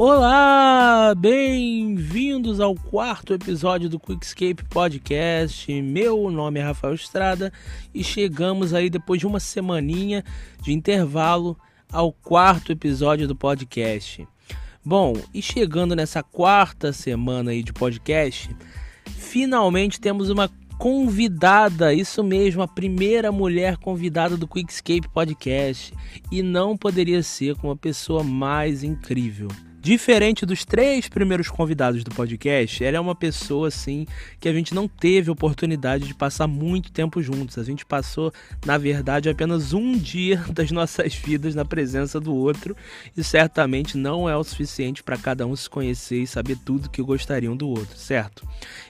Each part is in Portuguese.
Olá, bem-vindos ao quarto episódio do Quickscape Podcast. Meu nome é Rafael Estrada e chegamos aí depois de uma semaninha de intervalo ao quarto episódio do podcast. Bom, e chegando nessa quarta semana aí de podcast, finalmente temos uma convidada, isso mesmo, a primeira mulher convidada do Quickscape Podcast. E não poderia ser com uma pessoa mais incrível. Diferente dos três primeiros convidados do podcast, ela é uma pessoa assim que a gente não teve oportunidade de passar muito tempo juntos. A gente passou, na verdade, apenas um dia das nossas vidas na presença do outro e certamente não é o suficiente para cada um se conhecer e saber tudo que gostariam do outro, certo?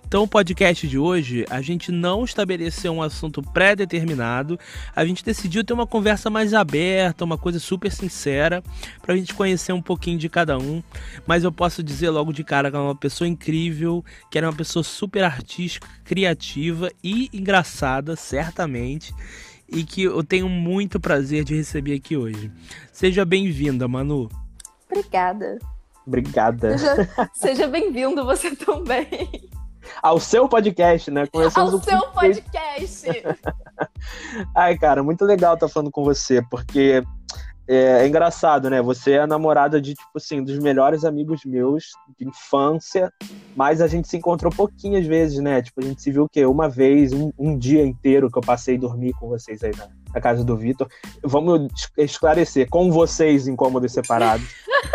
Então, o podcast de hoje, a gente não estabeleceu um assunto pré-determinado, a gente decidiu ter uma conversa mais aberta, uma coisa super sincera, para a gente conhecer um pouquinho de cada um. Mas eu posso dizer logo de cara que ela é uma pessoa incrível, que ela é uma pessoa super artística, criativa e engraçada, certamente. E que eu tenho muito prazer de receber aqui hoje. Seja bem-vinda, Manu. Obrigada. Obrigada. Seja, seja bem-vindo você também. Ao seu podcast, né? Começamos Ao seu podcast. Ai, cara, muito legal estar falando com você, porque é, é, engraçado, né? Você é a namorada de, tipo assim, dos melhores amigos meus de infância, mas a gente se encontrou pouquinhas vezes, né? Tipo, a gente se viu o quê? Uma vez, um, um dia inteiro que eu passei dormir com vocês aí na, na casa do Vitor. Vamos esclarecer, com vocês em cômodos separados.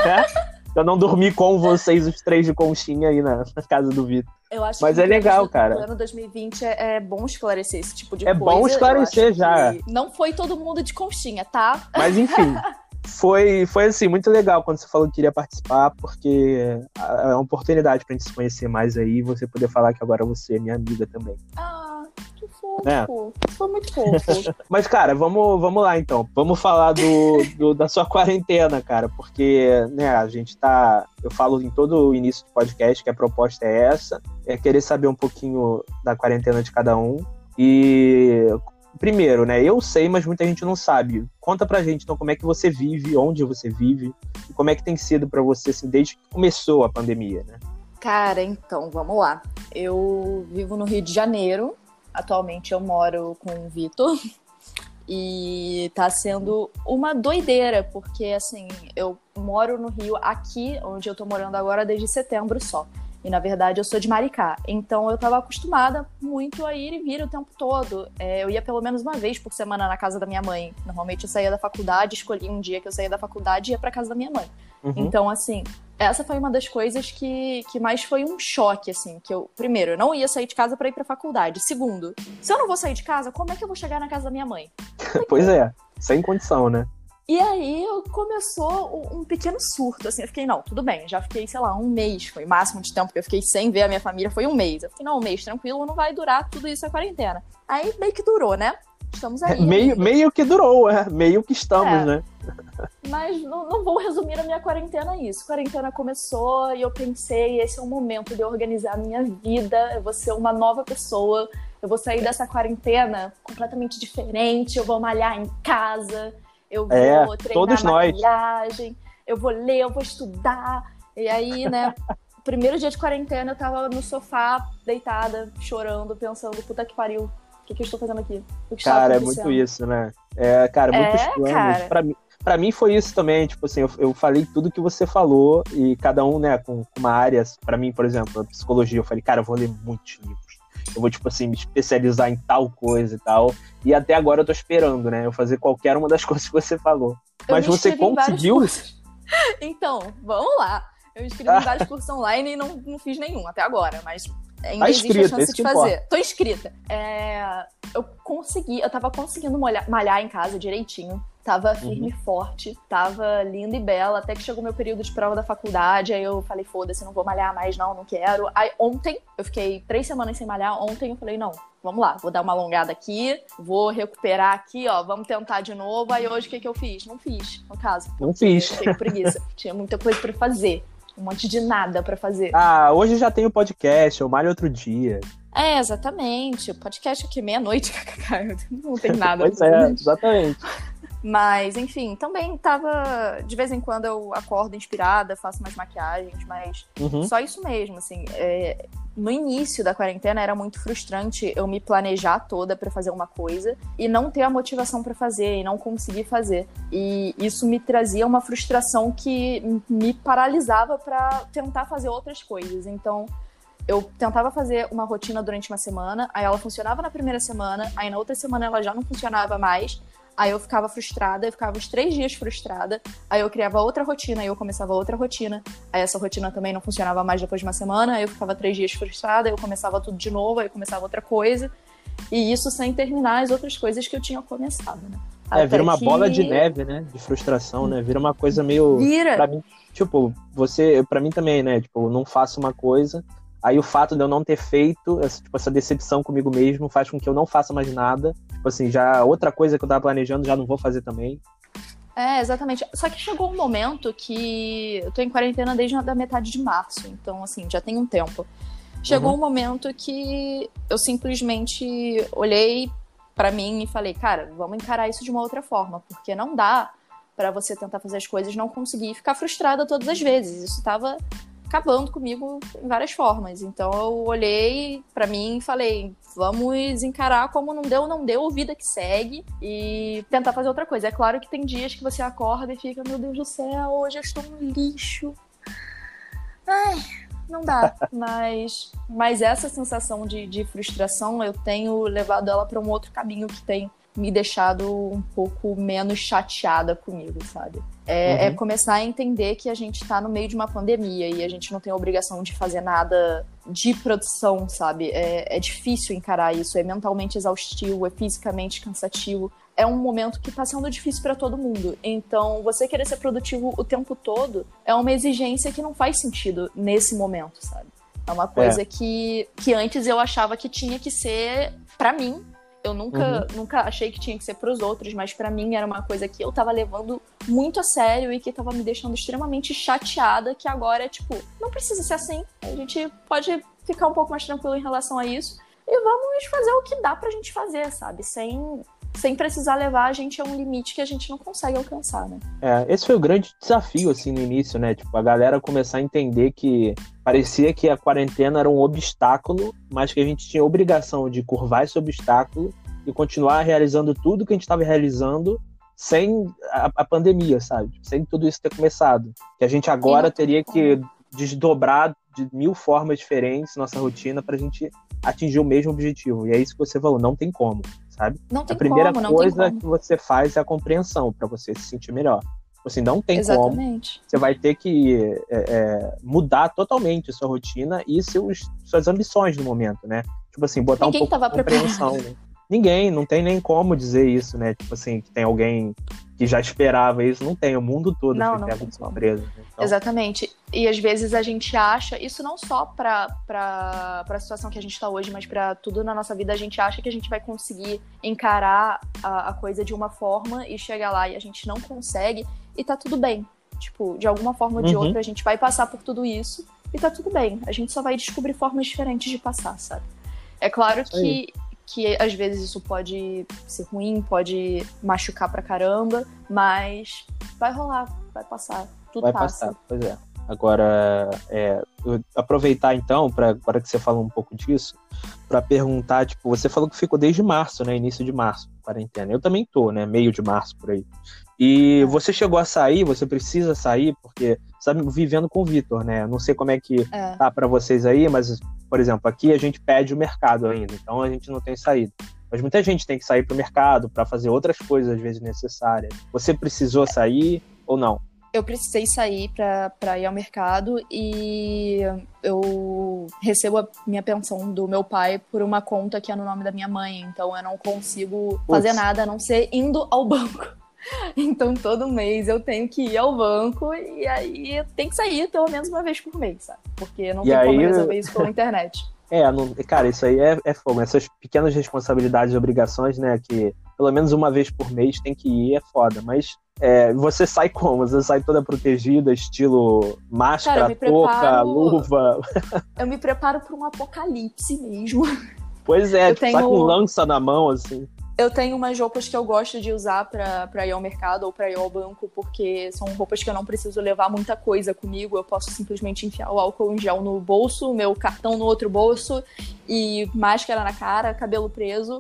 né? Eu não dormi com vocês, os três de conchinha aí na, na casa do Vitor. Eu acho Mas que é legal, cara. No ano 2020 é, é, bom esclarecer esse tipo de é coisa. É bom esclarecer já. Não foi todo mundo de conchinha, tá? Mas enfim. foi, foi assim, muito legal quando você falou que queria participar, porque é uma oportunidade pra gente se conhecer mais aí e você poder falar que agora você é minha amiga também. Ah, fofo. É. Foi muito fofo. Mas, cara, vamos, vamos lá então. Vamos falar do, do, da sua quarentena, cara, porque, né, a gente tá. Eu falo em todo o início do podcast que a proposta é essa é querer saber um pouquinho da quarentena de cada um. E primeiro, né? Eu sei, mas muita gente não sabe. Conta pra gente, então, como é que você vive, onde você vive, e como é que tem sido para você, assim, desde que começou a pandemia, né? Cara, então, vamos lá. Eu vivo no Rio de Janeiro. Atualmente eu moro com o Vitor. E tá sendo uma doideira, porque assim, eu moro no Rio aqui, onde eu tô morando agora desde setembro só. E na verdade eu sou de Maricá. Então eu estava acostumada muito a ir e vir o tempo todo. É, eu ia pelo menos uma vez por semana na casa da minha mãe. Normalmente eu saía da faculdade, escolhia um dia que eu saía da faculdade e ia para casa da minha mãe. Uhum. Então, assim, essa foi uma das coisas que, que mais foi um choque, assim. Que eu, primeiro, eu não ia sair de casa para ir pra faculdade. Segundo, se eu não vou sair de casa, como é que eu vou chegar na casa da minha mãe? pois é, sem condição, né? E aí começou um pequeno surto, assim, eu fiquei, não, tudo bem, já fiquei, sei lá, um mês, foi o máximo de tempo que eu fiquei sem ver a minha família, foi um mês. Eu fiquei, não, um mês, tranquilo, não vai durar tudo isso a quarentena. Aí meio que durou, né? Estamos aí. meio, meio que durou, é, meio que estamos, é. né? Mas não, não vou resumir a minha quarentena a isso. Quarentena começou e eu pensei, esse é o momento de eu organizar a minha vida, eu vou ser uma nova pessoa, eu vou sair dessa quarentena completamente diferente, eu vou malhar em casa, eu vou é, treinar todos maquiagem, nós. eu vou ler, eu vou estudar. E aí, né, primeiro dia de quarentena eu tava no sofá, deitada, chorando, pensando, puta que pariu, o que, que eu estou fazendo aqui? cara, é muito isso, né? É, cara, muitos é, planos. Cara. Pra mim, pra mim foi isso também, tipo assim, eu, eu falei tudo que você falou e cada um, né, com, com uma área, para mim, por exemplo, a psicologia, eu falei, cara, eu vou ler muitos livros eu vou, tipo assim, me especializar em tal coisa e tal. E até agora eu tô esperando, né? Eu fazer qualquer uma das coisas que você falou. Eu Mas você conseguiu? Então, vamos lá. Eu inscrevi em vários cursos online e não, não fiz nenhum até agora, mas ainda tá existe inscrita, a chance de fazer. Importa. Tô inscrita. É, eu consegui, eu tava conseguindo malhar em casa direitinho. Tava firme e uhum. forte, tava linda e bela, até que chegou meu período de prova da faculdade, aí eu falei, foda-se, não vou malhar mais, não, não quero. Aí ontem, eu fiquei três semanas sem malhar, ontem eu falei, não, vamos lá, vou dar uma alongada aqui, vou recuperar aqui, ó, vamos tentar de novo. Aí hoje o que, que eu fiz? Não fiz, no caso. Não fiz. Fiquei com preguiça. Tinha muita coisa para fazer. Um monte de nada para fazer. Ah, hoje já tem o podcast, eu malho outro dia. É, exatamente. O podcast aqui meia-noite, não tem nada. pois é, exatamente. Mas, enfim, também tava. De vez em quando eu acordo inspirada, faço umas maquiagens, mas uhum. só isso mesmo, assim. É, no início da quarentena era muito frustrante eu me planejar toda para fazer uma coisa e não ter a motivação para fazer e não conseguir fazer. E isso me trazia uma frustração que me paralisava para tentar fazer outras coisas. Então, eu tentava fazer uma rotina durante uma semana, aí ela funcionava na primeira semana, aí na outra semana ela já não funcionava mais. Aí eu ficava frustrada, eu ficava uns três dias frustrada. Aí eu criava outra rotina, aí eu começava outra rotina. Aí essa rotina também não funcionava mais depois de uma semana. Aí eu ficava três dias frustrada, aí eu começava tudo de novo, aí eu começava outra coisa. E isso sem terminar as outras coisas que eu tinha começado, né? É, vira uma que... bola de neve, né? De frustração, né? Vira uma coisa meio. Vira! Pra mim, tipo, você, pra mim também, né? Tipo, não faço uma coisa, Aí o fato de eu não ter feito, essa, tipo, essa decepção comigo mesmo, faz com que eu não faça mais nada. Tipo assim, já outra coisa que eu tava planejando, já não vou fazer também. É, exatamente. Só que chegou um momento que eu tô em quarentena desde a metade de março, então assim, já tem um tempo. Chegou uhum. um momento que eu simplesmente olhei para mim e falei, cara, vamos encarar isso de uma outra forma, porque não dá para você tentar fazer as coisas e não conseguir ficar frustrada todas as vezes. Isso tava acabando comigo em várias formas. Então eu olhei para mim e falei: vamos encarar como não deu, não deu, vida que segue e tentar fazer outra coisa. É claro que tem dias que você acorda e fica: meu Deus do céu, hoje eu estou um lixo. Ai, não dá. mas, mas essa sensação de, de frustração eu tenho levado ela para um outro caminho que tem me deixado um pouco menos chateada comigo, sabe? É, é uhum. é, começar a entender que a gente está no meio de uma pandemia e a gente não tem a obrigação de fazer nada de produção, sabe? É, é difícil encarar isso, é mentalmente exaustivo, é fisicamente cansativo. É um momento que está sendo difícil para todo mundo. Então, você querer ser produtivo o tempo todo é uma exigência que não faz sentido nesse momento, sabe? É uma coisa é. Que, que antes eu achava que tinha que ser para mim eu nunca, uhum. nunca achei que tinha que ser para os outros, mas para mim era uma coisa que eu tava levando muito a sério e que tava me deixando extremamente chateada, que agora é tipo, não precisa ser assim. A gente pode ficar um pouco mais tranquilo em relação a isso e vamos fazer o que dá pra gente fazer, sabe? Sem sem precisar levar a gente a um limite que a gente não consegue alcançar, né? É, esse foi o grande desafio, assim, no início, né? Tipo, a galera começar a entender que parecia que a quarentena era um obstáculo, mas que a gente tinha a obrigação de curvar esse obstáculo e continuar realizando tudo que a gente estava realizando sem a, a, pandemia, sabe? Sem tudo isso ter começado. Que a gente agora teria que desdobrar de mil formas diferentes nossa rotina para a gente atingir o mesmo objetivo. E é isso que você falou, não tem como sabe? Não tem a primeira como, coisa que você faz é a compreensão para você se sentir melhor. Assim, não tem Exatamente. como. Você vai ter que é, é, mudar totalmente sua rotina e seus, suas ambições no momento, né? Tipo assim, botar Ninguém um pouco de compreensão. Né? Ninguém, não tem nem como dizer isso, né? Tipo assim, que tem alguém que já esperava isso, não tem. O mundo todo não, foi pego de surpresa. Né? Então... Exatamente. E às vezes a gente acha, isso não só para a situação que a gente está hoje, mas para tudo na nossa vida, a gente acha que a gente vai conseguir encarar a, a coisa de uma forma e chegar lá e a gente não consegue e tá tudo bem. Tipo, de alguma forma ou de uhum. outra, a gente vai passar por tudo isso e tá tudo bem. A gente só vai descobrir formas diferentes de passar, sabe? É claro que que às vezes isso pode ser ruim, pode machucar pra caramba, mas vai rolar, vai passar, tudo vai passa. Passar, pois é. Agora, é, aproveitar então, para agora que você falou um pouco disso, para perguntar, tipo, você falou que ficou desde março, né, início de março, quarentena. Eu também tô, né, meio de março por aí. E você chegou a sair, você precisa sair, porque sabe, vivendo com o Vitor, né? Não sei como é que é. tá para vocês aí, mas por exemplo, aqui a gente pede o mercado ainda, então a gente não tem saída. Mas muita gente tem que sair para o mercado para fazer outras coisas às vezes necessárias. Você precisou sair ou não? Eu precisei sair para ir ao mercado e eu recebo a minha pensão do meu pai por uma conta que é no nome da minha mãe, então eu não consigo fazer nada a não ser indo ao banco. Então todo mês eu tenho que ir ao banco e aí tem que sair pelo menos uma vez por mês, sabe? Porque não e tem aí... como resolver isso pela internet. É, não, cara, isso aí é, é fogo. Essas pequenas responsabilidades e obrigações, né, que pelo menos uma vez por mês tem que ir, é foda. Mas é, você sai como? Você sai toda protegida, estilo máscara, Cara, touca, luva? Eu me preparo para um apocalipse mesmo. Pois é, eu tipo, tenho... sai com lança na mão, assim. Eu tenho umas roupas que eu gosto de usar pra, pra ir ao mercado ou pra ir ao banco, porque são roupas que eu não preciso levar muita coisa comigo. Eu posso simplesmente enfiar o álcool em gel no bolso, meu cartão no outro bolso e máscara na cara, cabelo preso.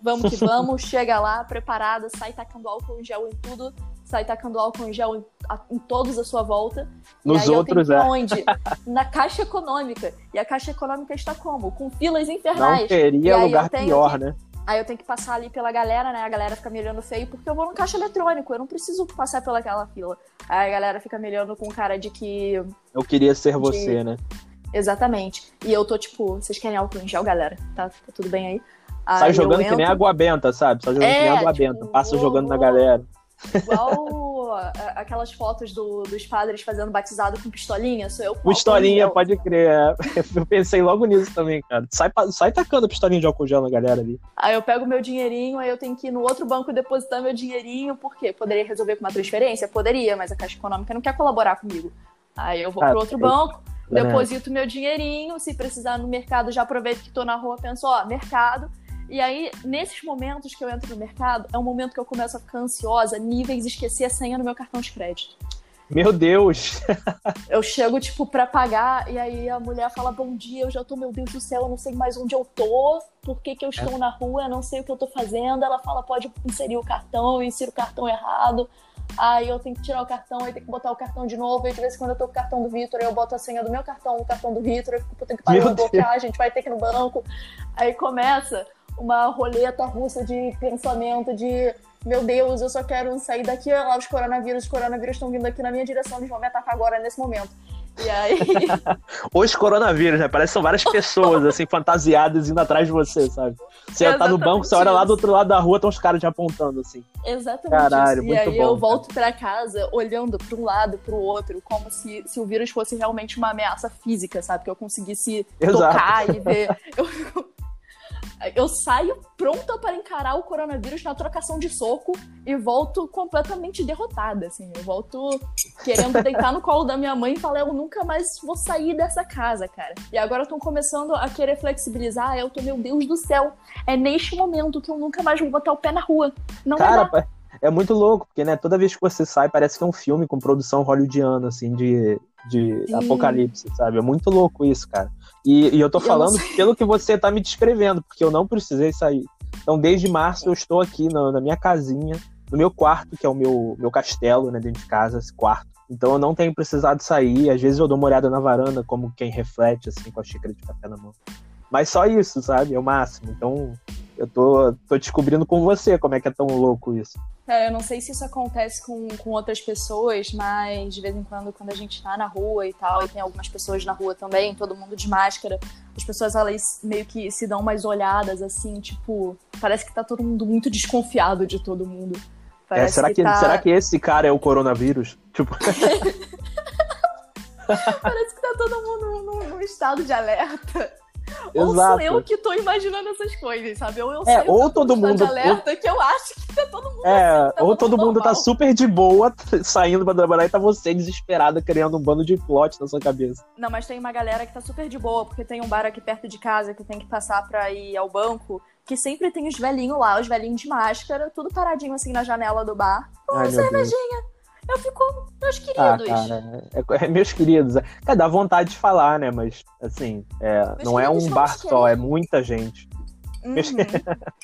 Vamos que vamos, chega lá, preparada, sai tacando álcool em gel em tudo, sai tacando álcool em gel em, em todos à sua volta. Nos e aí outros, eu tenho é. onde? Na Caixa Econômica. E a Caixa Econômica está como? Com filas infernais. Não teria lugar pior, que- né? Aí eu tenho que passar ali pela galera, né? A galera fica me olhando feio porque eu vou no caixa eletrônico, eu não preciso passar pelaquela fila. Aí a galera fica me olhando com cara de que. Eu queria ser você, né? Exatamente. E eu tô tipo, vocês querem álcool em gel, galera? Tá, tá tudo bem aí? Sai Aí jogando eu que nem entro, água benta, sabe? Sai jogando que nem É, água tipo, benta. Passa jogando na galera. Igual aquelas fotos do- dos padres fazendo batizado com pistolinha, sou eu com álcool Pistolinha, gel. pode crer. é. Eu pensei logo nisso também, cara. Sai, sai tacando pistolinha de álcool gel na galera ali. Aí eu pego meu dinheirinho, aí eu tenho que ir no outro banco depositar meu dinheirinho, por quê? Poderia resolver com uma transferência? Poderia, mas a Caixa Econômica não quer colaborar comigo. Aí eu vou Ah, pro outro é- banco, né? deposito meu dinheirinho, se precisar no mercado, já aproveito que tô na rua, penso, ó, mercado. E aí, nesses momentos que eu entro no mercado, é um momento que eu começo a ficar ansiosa, níveis esquecer a senha no meu cartão de crédito. Meu Deus! Eu chego, tipo, pra pagar, e aí a mulher fala bom dia, eu já tô, meu Deus do céu, eu não sei mais onde eu tô, por que, que eu estou na rua, eu não sei o que eu tô fazendo. Ela fala, pode inserir o cartão, eu insiro o cartão errado. Aí eu tenho que tirar o cartão, aí tem que botar o cartão de novo, aí de vez em quando eu tô com o cartão do Vitor, aí eu boto a senha do meu cartão no cartão do Vitor, eu fico, "Pô, tem que parar de bloquear, a gente vai ter que ir no banco. Aí começa uma roleta russa de pensamento de meu Deus, eu só quero sair daqui, olha lá os coronavírus, os coronavírus estão vindo aqui na minha direção, eles vão me atacar agora nesse momento. E aí, Os coronavírus, né? Parece que são várias pessoas, assim, fantasiadas indo atrás de você, sabe? Você tá no Exatamente banco, você olha lá do outro lado da rua, estão os caras te apontando, assim. exatamente Caralho, isso. E aí bom, eu cara. volto pra casa olhando pra um lado, pro outro, como se, se o vírus fosse realmente uma ameaça física, sabe? Que eu conseguisse Exato. tocar e ver. Eu, eu saio pronta para encarar o coronavírus na trocação de soco e volto completamente derrotada, assim. Eu volto querendo deitar no colo da minha mãe e falar, eu nunca mais vou sair dessa casa, cara. E agora estão começando a querer flexibilizar. Eu tô, meu Deus do céu, é neste momento que eu nunca mais vou botar o pé na rua. Não vai Cara, dar. pa- é muito louco, porque, né, toda vez que você sai, parece que é um filme com produção hollywoodiana, assim, de, de Sim. apocalipse, sabe? É muito louco isso, cara. E, e eu tô Eu falando pelo que você tá me descrevendo, porque eu não precisei sair. Então, desde março, eu estou aqui na, na minha casinha, no meu quarto, que é o meu, meu castelo, né, dentro de casa, esse quarto. Então, eu não tenho precisado sair. Às vezes, eu dou uma olhada na varanda, como quem reflete, assim, com a xícara de café na mão. Mas só isso, sabe? É o máximo. Então, eu tô, tô descobrindo com você como é que é tão louco isso. É, eu não sei se isso acontece com, com outras pessoas, mas de vez em quando, quando a gente tá na rua e tal, e tem algumas pessoas na rua também, todo mundo de máscara, as pessoas elas meio que se dão umas olhadas assim, tipo, parece que tá todo mundo muito desconfiado de todo mundo. É, será, que, tá, será que esse cara é o coronavírus? Tipo, Parece que tá todo mundo num, num estado de alerta. Ou sou exato. eu que tô imaginando essas coisas, sabe? Ou eu É, saio ou todo mundo- alerta que eu acho que tá todo mundo É, tá ou todo mundo tá super de boa, saindo pra trabalhar e tá você desesperada, criando um bando de plot na sua cabeça. Não, mas tem uma galera que tá super de boa, porque tem um bar aqui perto de casa que tem que passar pra ir ao banco, que sempre tem os velhinhos lá, os velhinhos de máscara, tudo paradinho assim na janela do bar. Ai, meu Deus. Eu fico, meus Ah, queridos. cara, é, é- meus queridos, é, dá vontade de falar, né? Mas, assim, é, não é um bar só, é muita gente. Uhum.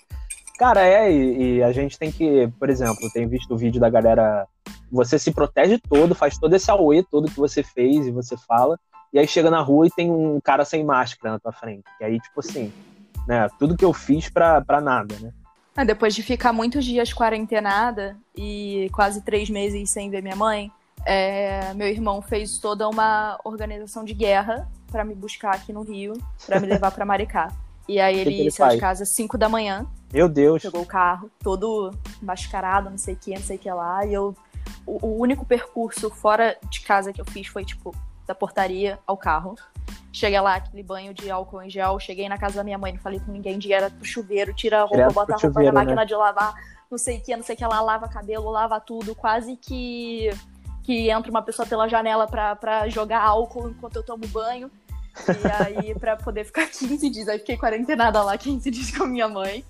Cara, é, e, e a gente tem que, por exemplo, tem visto o vídeo da galera. Você se protege todo, faz todo esse auê todo que você fez e você fala, e aí chega na rua e tem um cara sem máscara na tua frente. E aí, tipo assim, né? Tudo que eu fiz pra, pra nada, né? Ah, Depois de ficar muitos dias quarentenada e quase três meses sem ver minha mãe, é, meu irmão fez toda uma organização de guerra pra me buscar aqui no Rio, pra me levar pra Maricá. E aí que ele, ele saiu de casa às 5 da manhã, Meu Deus. pegou o carro, todo mascarado, não sei o que, não sei o que lá. E eu. O, o único percurso fora de casa que eu fiz foi, tipo, da portaria ao carro. Cheguei lá, aquele banho de álcool em gel. Cheguei na casa da minha mãe, não falei com ninguém, direto pro chuveiro, tira a roupa, bota a roupa chuveiro, na né? máquina de lavar, não sei o que, não sei o que lá, lava cabelo, lava tudo. Quase que. Que entra uma pessoa pela janela pra, pra jogar álcool enquanto eu tomo banho. E aí, pra poder ficar 15 dias. Aí fiquei quarentenada lá 15 dias com a minha mãe.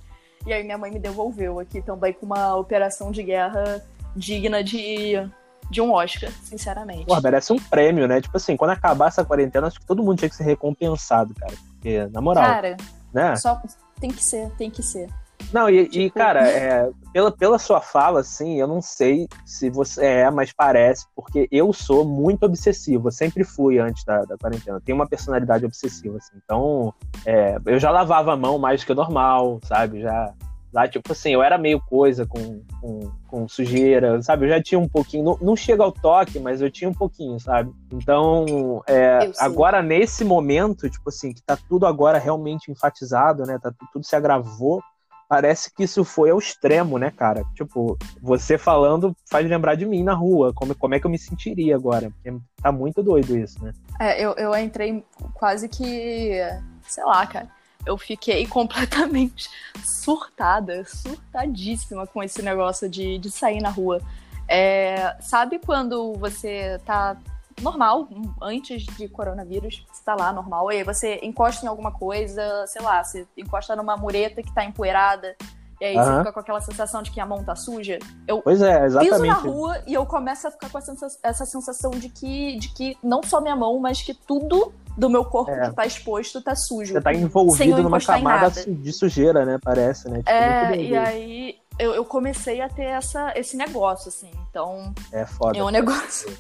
E aí minha mãe me devolveu aqui também com uma operação de guerra digna de, de um Oscar, sinceramente. Pô, merece um prêmio, né? Tipo assim, quando acabar essa quarentena, acho que todo mundo tinha que ser recompensado, cara. Porque, na moral. Cara, né? só tem que ser, tem que ser. Não, e, Tipo- e, cara, é, pela, pela sua fala, assim, eu não sei se você é, mas parece, porque eu sou muito obsessivo, eu sempre fui antes da, da quarentena, eu tenho uma personalidade obsessiva, assim, então é, eu já lavava a mão mais que o normal, sabe, já, lá, tipo assim, eu era meio coisa com, com, com sujeira, sabe, eu já tinha um pouquinho, não, não chega ao toque, mas eu tinha um pouquinho, sabe, então, é, agora nesse momento, tipo assim, que tá tudo agora realmente enfatizado, né, tá, tudo se agravou, parece que isso foi ao extremo, né, cara? Tipo, você falando faz lembrar de mim na rua, como, como é que eu me sentiria agora? Porque tá muito doido isso, né? É, eu, eu entrei quase que. Sei lá, cara. Eu fiquei completamente surtada, surtadíssima com esse negócio de, de sair na rua. É, sabe quando você tá normal, antes de coronavírus, você tá lá normal, e aí você encosta em alguma coisa, sei lá, você encosta numa mureta que tá empoeirada, e aí você Aham. fica com aquela sensação de que a mão tá suja. Eu Pois é, piso na exatamente. rua e eu começo a ficar com essa sensação de que, de que não só minha mão, mas que tudo do meu corpo É. que tá exposto tá sujo. Você tá envolvido numa camada su- de sujeira, né? Parece, né? Tipo, É, e aí eu, eu comecei a ter essa, esse negócio, assim. Então, É foda. é um negócio.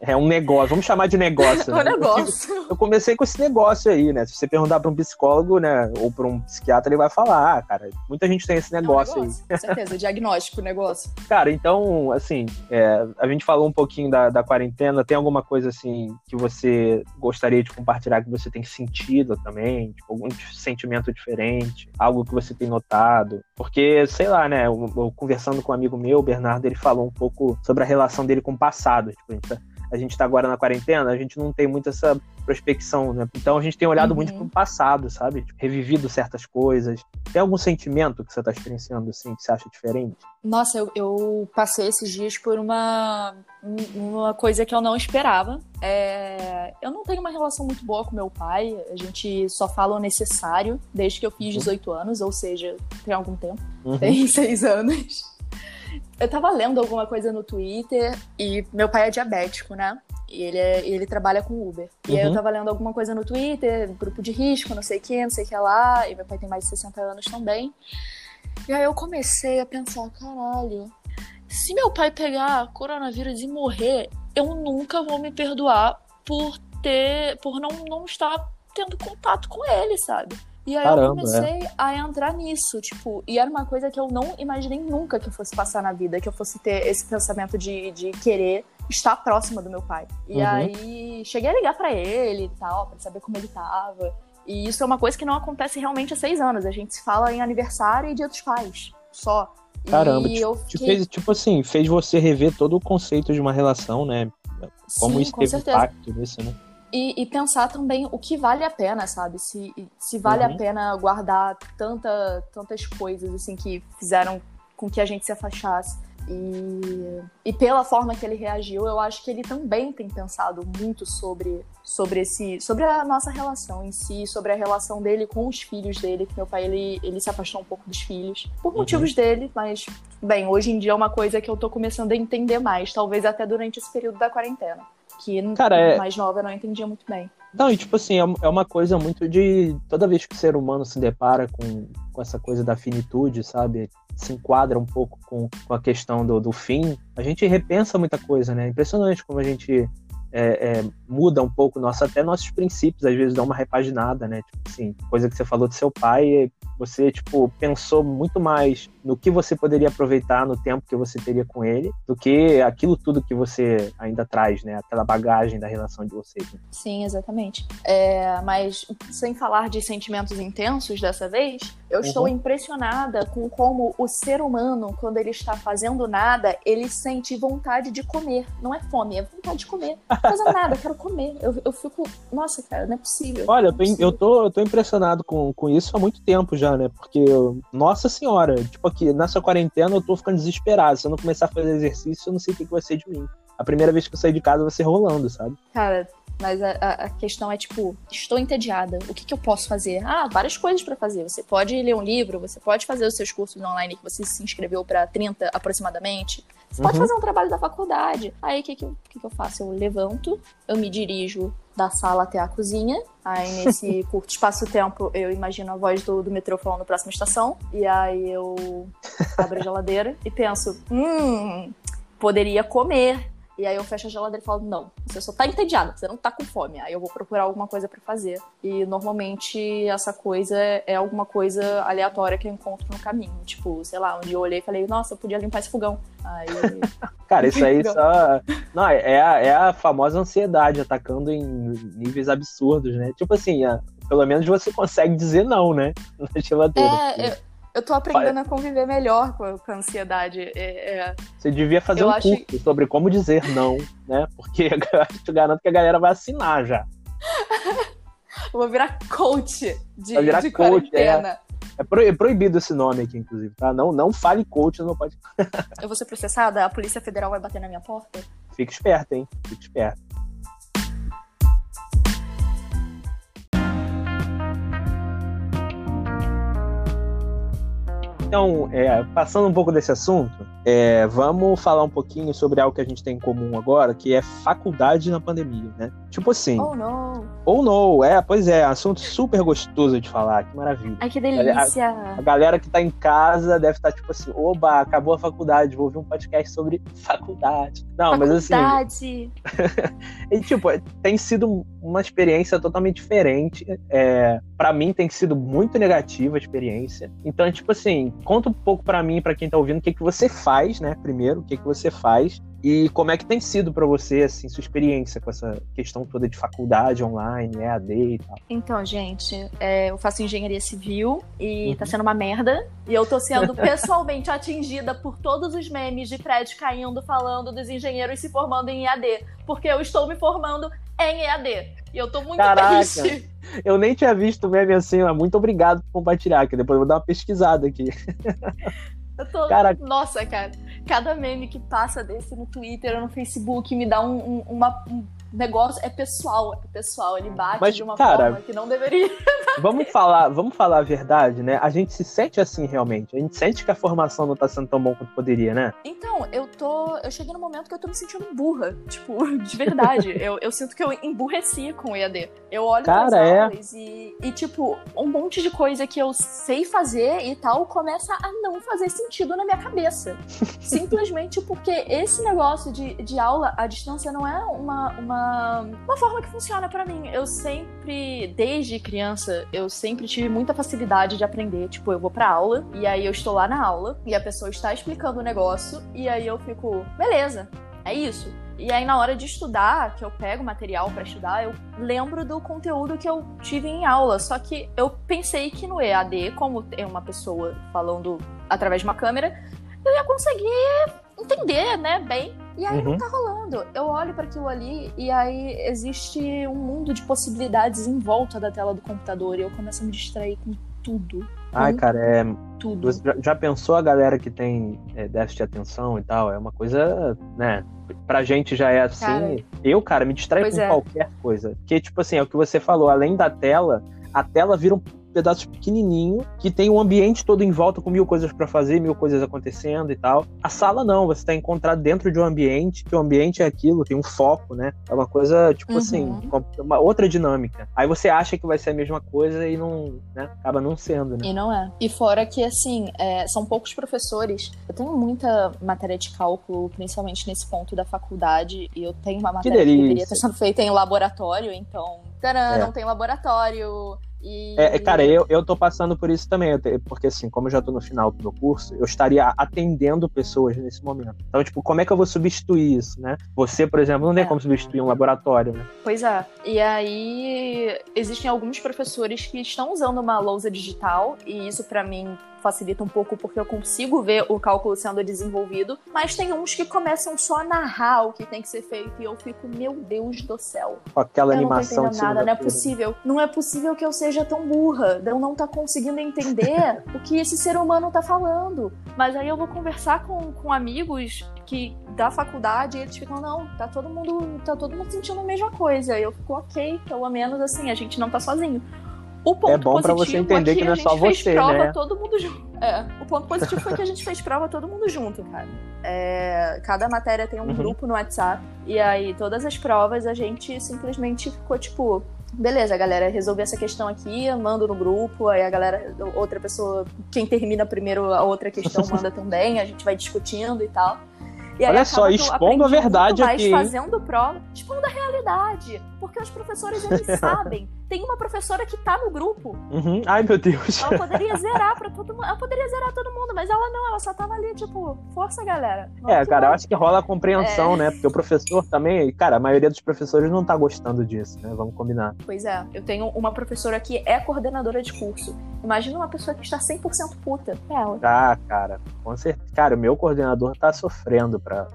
É um negócio, vamos chamar de negócio. É um né? Eu tive- negócio. Eu comecei com esse negócio aí, né? Se você perguntar pra um psicólogo, né, ou pra um psiquiatra, ele vai falar, ah, cara, muita gente tem esse É um negócio aí. negócio, Com certeza, diagnóstico, negócio. Cara, então, assim, é, a gente falou um pouquinho da, da quarentena. Tem alguma coisa, assim, que você gostaria de compartilhar que você tem sentido também? Tipo, algum sentimento diferente? Algo que você tem notado? Porque, sei lá, né? Eu, eu conversando com um amigo meu, o Bernardo, ele falou um pouco sobre a relação dele com o passado. Tipo, a gente tá, a gente tá agora na quarentena, a gente não tem muito essa prospecção, né? Então a gente tem olhado Uhum. muito pro passado, sabe? Tipo, revivido certas coisas. Tem algum sentimento que você tá experienciando, assim, que você acha diferente? Nossa, eu, eu passei esses dias por uma, um- uma coisa que eu não esperava. É, eu não tenho uma relação muito boa com meu pai. A gente só fala o necessário desde que eu fiz Uhum. 18 anos, ou seja, tem algum tempo. Uhum. Tem seis anos. Eu tava lendo alguma coisa no Twitter e meu pai é diabético, né? E ele, é- ele trabalha com Uber. E aí eu Uhum. tava lendo alguma coisa no Twitter, grupo de risco, não sei o que, não sei o que lá. E meu pai tem mais de 60 anos também. E aí eu comecei a pensar, caralho, se meu pai pegar coronavírus e morrer, eu nunca vou me perdoar por ter, por não, não estar tendo contato com ele, sabe? E aí Caramba, eu comecei a entrar nisso, tipo, e era uma coisa que eu não imaginei nunca que eu fosse passar na vida, que eu fosse ter esse pensamento de, de querer estar próxima do meu pai. E Uhum. aí cheguei a ligar pra ele e tal, pra saber como ele tava. E isso é uma coisa que não acontece realmente há seis anos. A gente se fala em aniversário e dia dos pais. Só. Caramba, e te fiquei... fez, tipo assim, fez você rever todo o conceito de uma relação, né? Como Sim, isso com teve certeza. impacto nisso, né? E, e pensar também o que vale a pena, sabe? Se, se vale Uhum. a pena guardar tanta, tantas coisas assim que fizeram com que a gente se afastasse. E, e pela forma que ele reagiu, eu acho que ele também tem pensado muito sobre, sobre, esse, sobre a nossa relação em si, sobre a relação dele com os filhos dele, que meu pai ele, ele se afastou um pouco dos filhos, por Uhum. motivos dele, mas bem, hoje em dia é uma coisa que eu tô começando a entender mais, talvez até durante esse período da quarentena. Que Cara, é- mais nova eu não entendia muito bem. Não, e tipo assim, é é uma coisa muito de. Toda vez que o ser humano se depara com, com essa coisa da finitude, sabe? Se enquadra um pouco com, com a questão do, do fim, a gente repensa muita coisa, né? É impressionante como a gente é, é, muda um pouco nosso, até nossos princípios, às vezes dá uma repaginada, né? Tipo assim, coisa que você falou do seu pai, você, tipo, pensou muito mais no que você poderia aproveitar no tempo que você teria com ele, do que aquilo tudo que você ainda traz, né? Aquela bagagem da relação de vocês. né? Sim, exatamente. É, mas sem falar de sentimentos intensos dessa vez, eu estou Uhum. impressionada com como o ser humano, quando ele está fazendo nada, ele sente vontade de comer. Não é fome, é vontade de comer. Não fazendo nada, eu quero comer. Eu, eu fico, nossa, cara, não é possível. Olha, eu é eu possível. tô, eu tô impressionado com, com isso há muito tempo já, né? Porque, eu- nossa senhora, tipo aqui, nessa quarentena eu tô ficando desesperado. Se eu não começar a fazer exercício, eu não sei o que, que vai ser de mim. a primeira vez que eu saí de casa vai ser rolando, sabe? Cara, mas a, a, questão é tipo, estou entediada. O que, que eu posso fazer? Ah, várias coisas para fazer. Você pode ler um livro, você pode fazer os seus cursos online que você se inscreveu para 30 aproximadamente. Você uhum. pode fazer um trabalho da faculdade. Aí o que, que, que, que eu faço? Eu levanto, eu me dirijo da sala até a cozinha. Aí, nesse curto espaço-tempo, eu imagino a voz do, do metrô falando próxima estação. E aí eu abro a geladeira e penso: hum, poderia comer. E aí eu fecho a geladeira e falo, não, você só tá entediada, você não tá com fome. Aí eu vou procurar alguma coisa para fazer. E normalmente essa coisa é alguma coisa aleatória que eu encontro no caminho. Tipo, sei lá, onde eu olhei e falei, nossa, eu podia limpar esse fogão. Aí. Cara, isso aí só. Não, é a, é a famosa ansiedade atacando em níveis absurdos, né? Tipo assim, pelo menos você consegue dizer não, né? Na geladeira. É, eu eu tô aprendendo a conviver melhor com a, com a ansiedade. É, é... Você devia fazer eu um acho... curso sobre como dizer não, né? Porque eu te garanto que a galera vai assinar já. eu vou virar coach de, vai virar de coach, é. quarentena. É. é, proibido esse nome aqui, inclusive, tá? Não, não fale coach, não pode. eu vou ser processada? A Polícia Federal vai bater na minha porta? Fique esperto, hein? Fique esperto. Então, é, passando um pouco desse assunto, é, vamos falar um pouquinho sobre algo que a gente tem em comum agora, que é faculdade na pandemia, né? Tipo assim. Oh, não. Ou não, é, pois é, assunto super gostoso de falar, que maravilha. Ai, que delícia. A, a galera que tá em casa deve estar tá, tipo assim, oba, acabou a faculdade, vou ouvir um podcast sobre faculdade. Não, faculdade. mas assim. e tipo, tem sido uma experiência totalmente diferente. É, para mim tem sido muito negativa a experiência. Então, tipo assim, conta um pouco para mim, para quem tá ouvindo, o que, que você faz, né? Primeiro, o que, que você faz e como é que tem sido para você, assim, sua experiência com essa questão toda de faculdade online, EAD e tal? Então, gente, é, eu faço engenharia civil e uhum. tá sendo uma merda. E eu tô sendo pessoalmente atingida por todos os memes de prédio caindo falando dos engenheiros se formando em EAD. Porque eu estou me formando em EAD. E eu tô muito Caraca. triste. Eu nem tinha visto meme assim, mas muito obrigado por compartilhar, que depois eu vou dar uma pesquisada aqui. Eu tô. Caraca. Nossa, cara. Cada meme que passa desse no Twitter ou no Facebook me dá um, um, uma, um negócio é pessoal, é pessoal, ele bate Mas, de uma cara, forma que não deveria. vamos falar, vamos falar a verdade, né? A gente se sente assim realmente. A gente sente que a formação não tá sendo tão bom quanto poderia, né? Então, eu tô, eu cheguei no momento que eu tô me sentindo burra, tipo, de verdade. eu, eu sinto que eu emburreci com o EAD. Eu olho cara, as é. aulas e, e tipo, um monte de coisa que eu sei fazer e tal começa a não fazer sentido na minha cabeça. Simplesmente porque esse negócio de, de aula à distância não é uma, uma uma, forma que funciona para mim. Eu sempre, desde criança, eu sempre tive muita facilidade de aprender. Tipo, eu vou pra aula e aí eu estou lá na aula e a pessoa está explicando o negócio e aí eu fico, beleza, é isso. E aí, na hora de estudar, que eu pego material para estudar, eu lembro do conteúdo que eu tive em aula. Só que eu pensei que no EAD, como tem uma pessoa falando através de uma câmera, eu ia conseguir entender, né, bem. E aí uhum. não tá rolando. Eu olho para aquilo ali e aí existe um mundo de possibilidades em volta da tela do computador e eu começo a me distrair com tudo. Ai, cara, é. Tudo. Já pensou a galera que tem é, déficit de atenção e tal? É uma coisa, né? Pra gente já é assim. Cara, eu, cara, me distraio com é. qualquer coisa. Porque, tipo assim, é o que você falou, além da tela, a tela vira um pedaços pequenininho que tem um ambiente todo em volta com mil coisas para fazer, mil coisas acontecendo e tal. A sala não, você está encontrado dentro de um ambiente, que o ambiente é aquilo, tem um foco, né? É uma coisa, tipo uhum. assim, uma outra dinâmica. Aí você acha que vai ser a mesma coisa e não, né? Acaba não sendo, né? E não é. E fora que, assim, é, são poucos professores. Eu tenho muita matéria de cálculo, principalmente nesse ponto da faculdade, e eu tenho uma matéria que, que deveria ter sido feita em laboratório, então, taran, é. não tem laboratório. E... É, é, cara, eu, eu tô passando por isso também, porque assim, como eu já tô no final do meu curso, eu estaria atendendo pessoas nesse momento. Então, tipo, como é que eu vou substituir isso, né? Você, por exemplo, não tem é. como substituir um laboratório, né? Pois é. E aí, existem alguns professores que estão usando uma lousa digital, e isso para mim facilita um pouco porque eu consigo ver o cálculo sendo desenvolvido, mas tem uns que começam só a narrar o que tem que ser feito e eu fico, meu Deus do céu. Aquela eu animação não tô nada, não é possível. Não é possível que eu seja tão burra, eu não tá conseguindo entender o que esse ser humano tá falando. Mas aí eu vou conversar com, com amigos que da faculdade e eles ficam, não, tá todo mundo, tá todo mundo sentindo a mesma coisa. Eu fico, ok, pelo menos assim, a gente não tá sozinho. O ponto é bom para você entender que não é só você, prova né? todo mundo junto. É, o ponto positivo foi que a gente fez prova todo mundo junto, cara. É, cada matéria tem um uhum. grupo no WhatsApp e aí todas as provas a gente simplesmente ficou tipo, beleza, galera, resolvi essa questão aqui, mando no grupo, aí a galera, outra pessoa, quem termina primeiro a outra questão manda também, a gente vai discutindo e tal. E Olha só, expondo a verdade aqui. fazendo prova, expondo a realidade. Porque os professores, eles sabem. Tem uma professora que tá no grupo. Uhum. Ai, meu Deus. Ela poderia zerar pra todo mundo. Ela poderia zerar todo mundo, mas ela não, ela só tava ali, tipo, força, galera. Vamos é, cara, eu acho que rola a compreensão, é. né? Porque o professor também, cara, a maioria dos professores não tá gostando disso, né? Vamos combinar. Pois é, eu tenho uma professora que é coordenadora de curso. Imagina uma pessoa que está 100% puta. É ela. Ah, cara, com certeza. Cara, o meu coordenador tá sofrendo pra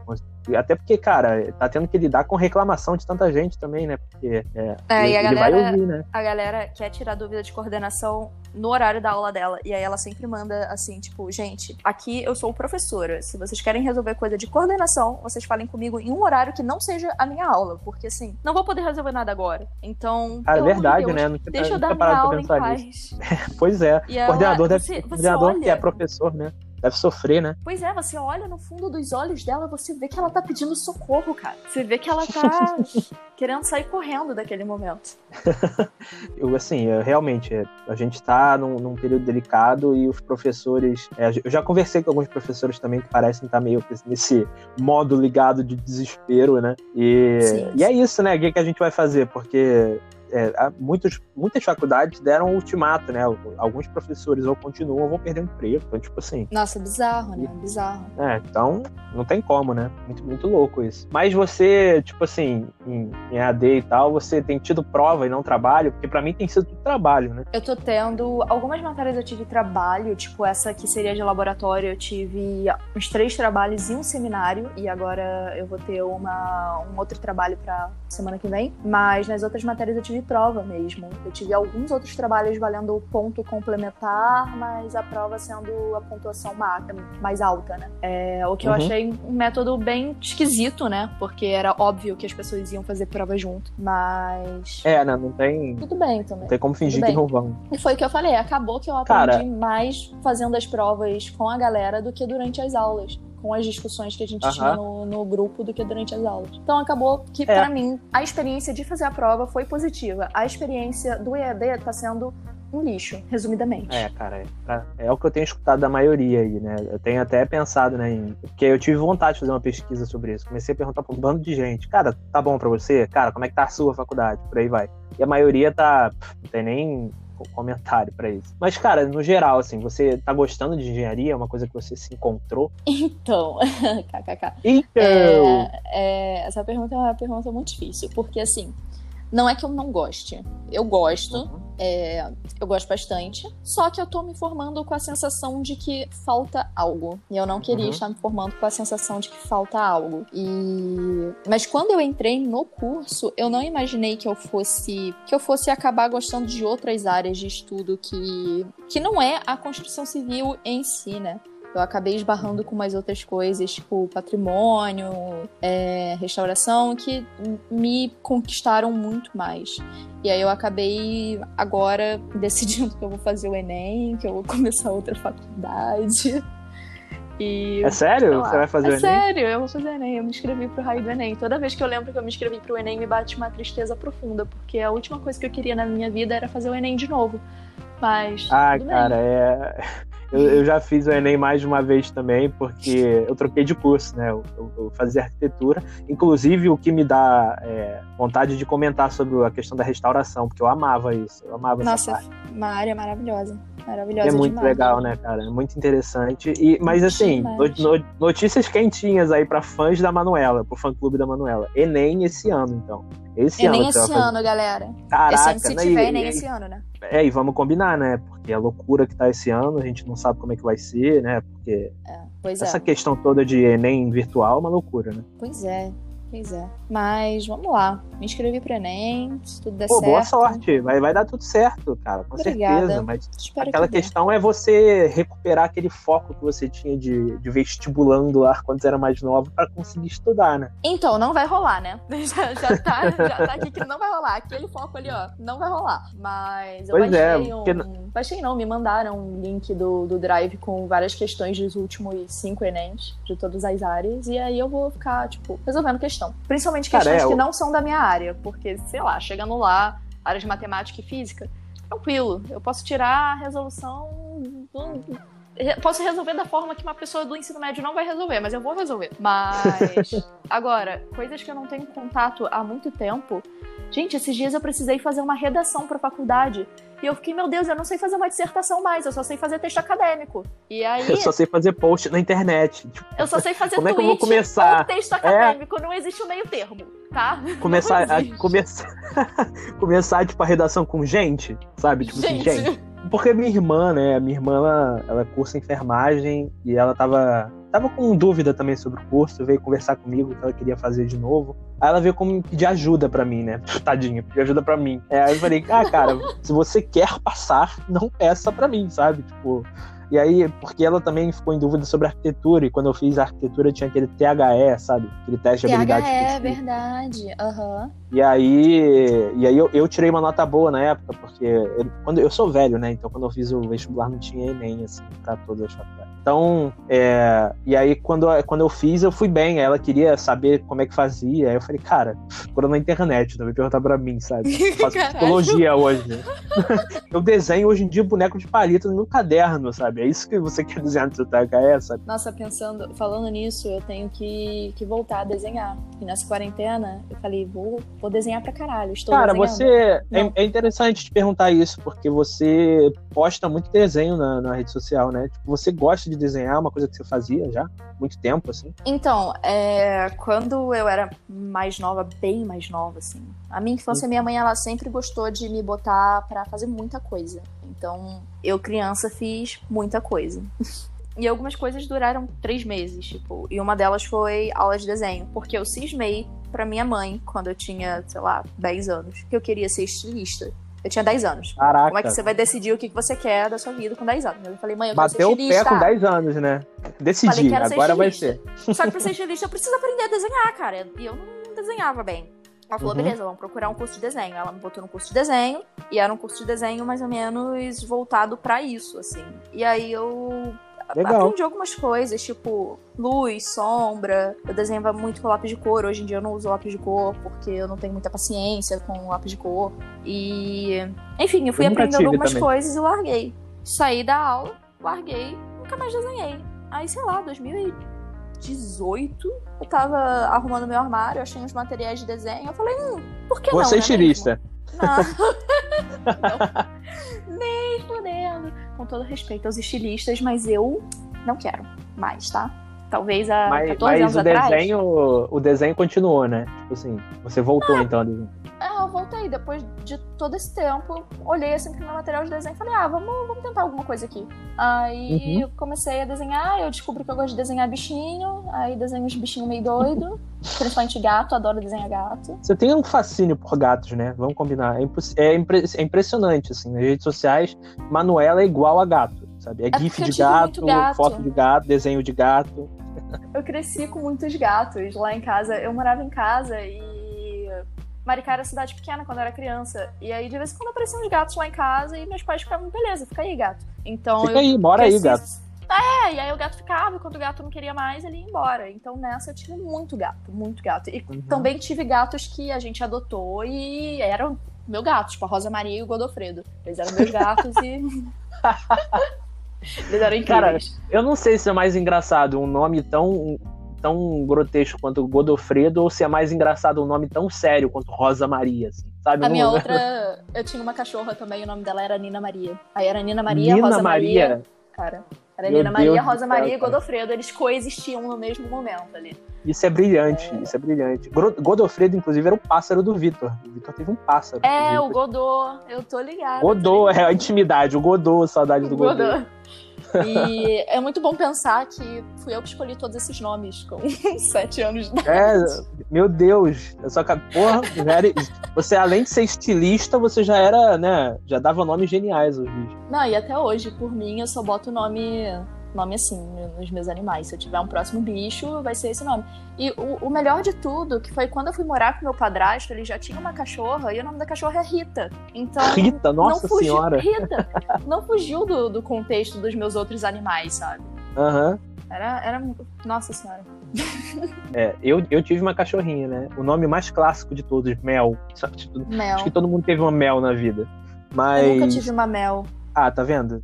até porque, cara, tá tendo que lidar com reclamação de tanta gente também, né? Porque é, é ele, a galera, ouvir, né? A galera quer tirar dúvida de coordenação no horário da aula dela. E aí ela sempre manda assim, tipo, gente, aqui eu sou professora. Se vocês querem resolver coisa de coordenação, vocês falem comigo em um horário que não seja a minha aula. Porque assim, não vou poder resolver nada agora. Então. Cara, é verdade, Deus, né? Não deixa eu dar minha aula em paz. pois é. E coordenador ela, deve você, coordenador olha... que é professor, né? Deve sofrer, né? Pois é, você olha no fundo dos olhos dela, você vê que ela tá pedindo socorro, cara. Você vê que ela tá querendo sair correndo daquele momento. eu, assim, eu, realmente, é, a gente tá num, num, período delicado e os professores. É, eu já conversei com alguns professores também que parecem estar tá meio nesse modo ligado de desespero, né? E, sim, e é isso, né? O que, que a gente vai fazer? Porque é, muitos, muitas faculdades deram um ultimato, né? Alguns professores ou continuam ou vão perder emprego. Então, tipo assim. Nossa, bizarro, né? Bizarro. É, então não tem como, né? Muito, muito louco isso. Mas você, tipo assim, em, em AD e tal, você tem tido prova e não trabalho? Porque para mim tem sido tudo trabalho, né? Eu tô tendo. Algumas matérias eu tive trabalho, tipo essa que seria de laboratório, eu tive uns três trabalhos e um seminário. E agora eu vou ter uma, um outro trabalho pra semana que vem. Mas nas outras matérias eu tive prova mesmo. Eu tive alguns outros trabalhos valendo ponto complementar, mas a prova sendo a pontuação mais alta, né? É, o que uhum. eu achei um método bem esquisito, né? Porque era óbvio que as pessoas iam fazer prova junto, mas... É, né? Não tem... Tudo bem também. Não tem como fingir que não vão. E foi o que eu falei, acabou que eu aprendi Cara... mais fazendo as provas com a galera do que durante as aulas com as discussões que a gente tinha no, no, grupo do que durante as aulas. Então acabou que, é. para mim, a experiência de fazer a prova foi positiva. A experiência do EAD tá sendo um lixo, resumidamente. É, cara, é, é, o que eu tenho escutado da maioria aí, né? Eu tenho até pensado, né? Em, porque eu tive vontade de fazer uma pesquisa sobre isso. Comecei a perguntar pra um bando de gente, cara, tá bom para você? Cara, como é que tá a sua faculdade? Por aí vai. E a maioria tá. Não tem nem comentário para isso. Mas, cara, no geral, assim, você tá gostando de engenharia? É uma coisa que você se encontrou? Então, kkk. Então! É, é, essa pergunta é uma pergunta muito difícil, porque, assim, não é que eu não goste. Eu gosto, uhum. é, eu gosto bastante. Só que eu tô me formando com a sensação de que falta algo. E eu não queria uhum. estar me formando com a sensação de que falta algo. E mas quando eu entrei no curso, eu não imaginei que eu fosse que eu fosse acabar gostando de outras áreas de estudo que que não é a construção civil em si, né? Eu acabei esbarrando com mais outras coisas, tipo patrimônio, é, restauração, que me conquistaram muito mais. E aí eu acabei agora decidindo que eu vou fazer o Enem, que eu vou começar outra faculdade. E, é sério? Você vai fazer é o Enem? sério, eu vou fazer o Enem. Eu me inscrevi pro raio do Enem. Toda vez que eu lembro que eu me inscrevi pro Enem, me bate uma tristeza profunda, porque a última coisa que eu queria na minha vida era fazer o Enem de novo. Mas. Ah, cara, é. Eu, eu, já fiz o Enem mais de uma vez também, porque eu troquei de curso, né? Eu, eu, fazia arquitetura. Inclusive, o que me dá é, vontade de comentar sobre a questão da restauração, porque eu amava isso. Eu amava Nossa, essa parte. uma área maravilhosa. Maravilhosa É muito demais. legal, né, cara? É muito interessante. E, mas assim, notícias quentinhas aí pra fãs da Manuela, pro fã clube da Manuela. Enem esse ano, então. Esse Enem ano. que esse ano, galera. fazer. Caraca, esse ano, se né? tiver E- Enem e- esse ano, né? É, e vamos combinar, né? Porque a loucura que tá esse ano, a gente não sabe como é que vai ser, né? Porque é. essa questão toda de Enem virtual é uma loucura, né? Pois é. Pois é. Mas vamos lá. Me inscrevi pro Enem, se tudo der Pô, certo. boa sorte. Vai, vai dar tudo certo, cara, com Obrigada. certeza. Mas Espero aquela que dê. questão é você recuperar aquele foco que você tinha de, de vestibulando lá quando você era mais novo pra conseguir estudar, né? Então, não vai rolar, né? Já, já tá, já tá aqui que não vai rolar. Aquele foco ali, ó, não vai rolar. Mas eu Pois é, baixei porque um. Baixei não, me mandaram um link do, do Drive com várias questões dos últimos cinco Enems, de todas as áreas. E aí eu vou ficar, tipo, resolvendo questão. Principalmente Cara, questões é, que não são da minha área. Porque, sei lá, chegando lá, área de matemática e física, tranquilo. Eu posso tirar a resolução. do- Posso resolver da forma que uma pessoa do ensino médio não vai resolver, mas eu vou resolver. Mas. Agora, coisas que eu não tenho contato há muito tempo. Gente, esses dias eu precisei fazer uma redação pra faculdade. E eu fiquei, meu Deus, eu não sei fazer uma dissertação mais, eu só sei fazer texto acadêmico. E aí, Eu só sei fazer post na internet. Tipo, eu só sei fazer Como é que eu vou tweet começar? texto acadêmico, não existe um meio termo, tá? começar a começar, começar tipo a redação com gente, sabe? Tipo assim, Gente. gente. Porque minha irmã, né? Minha irmã, ela, ela cursa enfermagem e ela tava, tava com dúvida também sobre o curso, veio conversar comigo que ela queria fazer de novo. Aí ela veio como pedir ajuda pra mim, né? Tadinha, pedir ajuda pra mim. É, aí eu falei, ah, cara, se você quer passar, não peça pra mim, sabe? Tipo. E aí, porque ela também ficou em dúvida sobre arquitetura, e quando eu fiz a arquitetura tinha aquele THE, sabe? Aquele teste de habilidade. THE, é verdade. Aham. E aí, e aí eu, eu tirei uma nota boa na época, porque eu, quando, eu sou velho, né? Então quando eu fiz o vestibular não tinha Enem, assim, pra todas as faculdades. Então, é, e aí quando, quando eu fiz, eu fui bem. Ela queria saber como é que fazia. Aí eu falei, cara, procura na internet, não vai perguntar pra mim, sabe? Eu faço Caralho. psicologia hoje. eu desenho hoje em dia boneco de palito no caderno, sabe? É isso que você quer desenhar no seu THE, sabe? Nossa, pensando, falando nisso, eu tenho que, que voltar a desenhar. E nessa quarentena, eu falei, vou, vou desenhar pra caralho. Estou Cara, desenhando. você. Não. É, é interessante te perguntar isso, porque você posta muito desenho na, na rede social, né? Tipo, você gosta de desenhar, uma coisa que você fazia já há muito tempo, assim. Então, é, quando eu era mais nova, bem mais nova, assim, a minha infância, minha mãe, ela sempre gostou de me botar pra fazer muita coisa. Então, eu, criança, fiz muita coisa. E algumas coisas duraram três meses, tipo, e uma delas foi aula de desenho, porque eu cismei pra minha mãe, quando eu tinha, sei lá, 10 anos, que eu queria ser estilista. Eu tinha 10 anos. Caraca. Como é que você vai decidir o que você quer da sua vida com 10 anos? Eu falei, mãe, eu quero Bateu ser o pé estilista. com 10 anos, né? Falei Decidi, ser agora vai ser. estilista. Só que pra ser estilista eu preciso aprender a desenhar, cara. E eu não desenhava bem. Ela falou, Uhum. beleza, vamos procurar um curso de desenho. Ela me botou no curso de desenho, e era um curso de desenho mais ou menos voltado pra isso, assim. E aí eu Legal. aprendi algumas coisas, tipo luz, sombra. Eu desenhava muito com lápis de cor. Hoje em dia eu não uso lápis de cor porque eu não tenho muita paciência com lápis de cor. E. Enfim, eu fui Eu aprendendo algumas também. coisas e larguei. Saí da aula, larguei, nunca mais desenhei. Aí, sei lá, 2018, eu tava arrumando meu armário, achei uns materiais de desenho. Eu falei, hum, por que não? Você é né estilista. mesmo? Não. não. Nem fudendo. Com todo respeito aos estilistas, mas eu não quero mais, tá? Talvez há Mas, 14 mas anos o atrás. desenho, o desenho continuou, né? Tipo assim, você voltou então a. É, eu voltei. Depois de todo esse tempo, olhei assim pro meu material de desenho e falei, ah, vamos, vamos tentar alguma coisa aqui. Aí Uhum. eu comecei a desenhar, eu descobri que eu gosto de desenhar bichinho, aí desenho uns bichinhos meio doido, principalmente gato, adoro desenhar gato. Você tem um fascínio por gatos, né? Vamos combinar. É, é impre- é impressionante, assim, nas redes sociais, Manuela é igual a gato, sabe? É, É gif de gato, gato. foto de gato, desenho de gato. Eu cresci com muitos gatos lá em casa. Eu morava em casa e. Maricá era cidade pequena quando eu era criança. E aí, de vez em quando, apareciam uns gatos lá em casa e meus pais ficavam, beleza, fica aí, gato. Então Fica eu aí, bora aí, gato. É, e aí o gato ficava, e quando o gato não queria mais, ele ia embora. Então nessa eu tive muito gato, muito gato. E Uhum. também tive gatos que a gente adotou e eram meu gato, tipo a Rosa Maria e o Godofredo. Eles eram meus gatos e. Eles eram incríveis. Eu não sei se é mais engraçado um nome tão, tão grotesco quanto Godofredo ou se é mais engraçado um nome tão sério quanto Rosa Maria, assim, sabe? A minha Não- outra, eu tinha uma cachorra também, o nome dela era Nina Maria. Aí era Nina Maria, Nina Rosa Maria. Maria. Cara, era Meu Nina Deus Maria, Rosa Maria e. Godofredo. Eles coexistiam no mesmo momento ali. Isso é brilhante, isso é brilhante. Godofredo, inclusive, era o pássaro do Vitor. O Vitor teve um pássaro. É, o. Godô, eu tô ligada. Godô, é a intimidade, o Godô, saudade do Godô. Godô. E é muito bom pensar que fui eu que escolhi todos esses nomes com sete anos de idade. É, meu Deus. Eu só, porra, era- você além de ser estilista, você já era, né, já dava nomes geniais bichos. Não, e até hoje, por mim, eu só boto o nome, nome assim nos meus animais. Se eu tiver um próximo bicho, vai ser esse nome. E o, o melhor de tudo, que foi quando eu fui morar com meu padrasto, ele já tinha uma cachorra e o nome da cachorra é Rita. Então. Rita, nossa fugiu, senhora. Rita! Não fugiu do, do contexto dos meus outros animais, sabe? Aham. Era. era Nossa senhora. É, eu, eu tive uma cachorrinha, né? O nome mais clássico de todos, Mel. Tipo, Mel. Acho que todo mundo teve uma Mel na vida. Mas. Eu nunca tive uma Mel. Ah, tá vendo?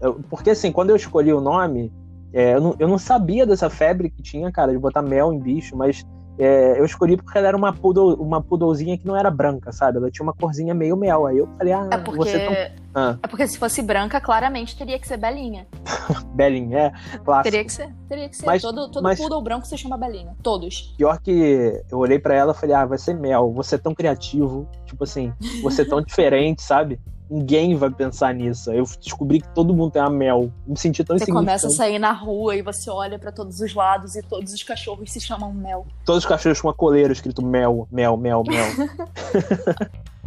Eu- porque assim, quando eu escolhi o nome, é, eu, não, eu não sabia dessa febre que tinha, cara, de botar mel em bicho, mas é, eu escolhi porque ela era uma, poodle, uma poodlezinha que não era branca, sabe? Ela tinha uma corzinha meio mel. Aí eu falei, ah, É porque. você tão Ah. É porque se fosse branca, claramente teria que ser belinha. belinha, é, clássico. Teria que ser. Teria que ser. Mas- todo todo mas- poodle branco se chama belinha. Todos. Pior que eu olhei pra ela e falei, ah, vai ser mel, você é tão criativo, tipo assim, você é tão diferente, sabe? Ninguém vai pensar nisso. Eu descobri que todo mundo tem uma mel. Me senti tão Você começa a sair na rua e você olha pra todos os lados e todos os cachorros se chamam Mel. Todos os cachorros com uma coleira escrito mel, mel, mel, mel.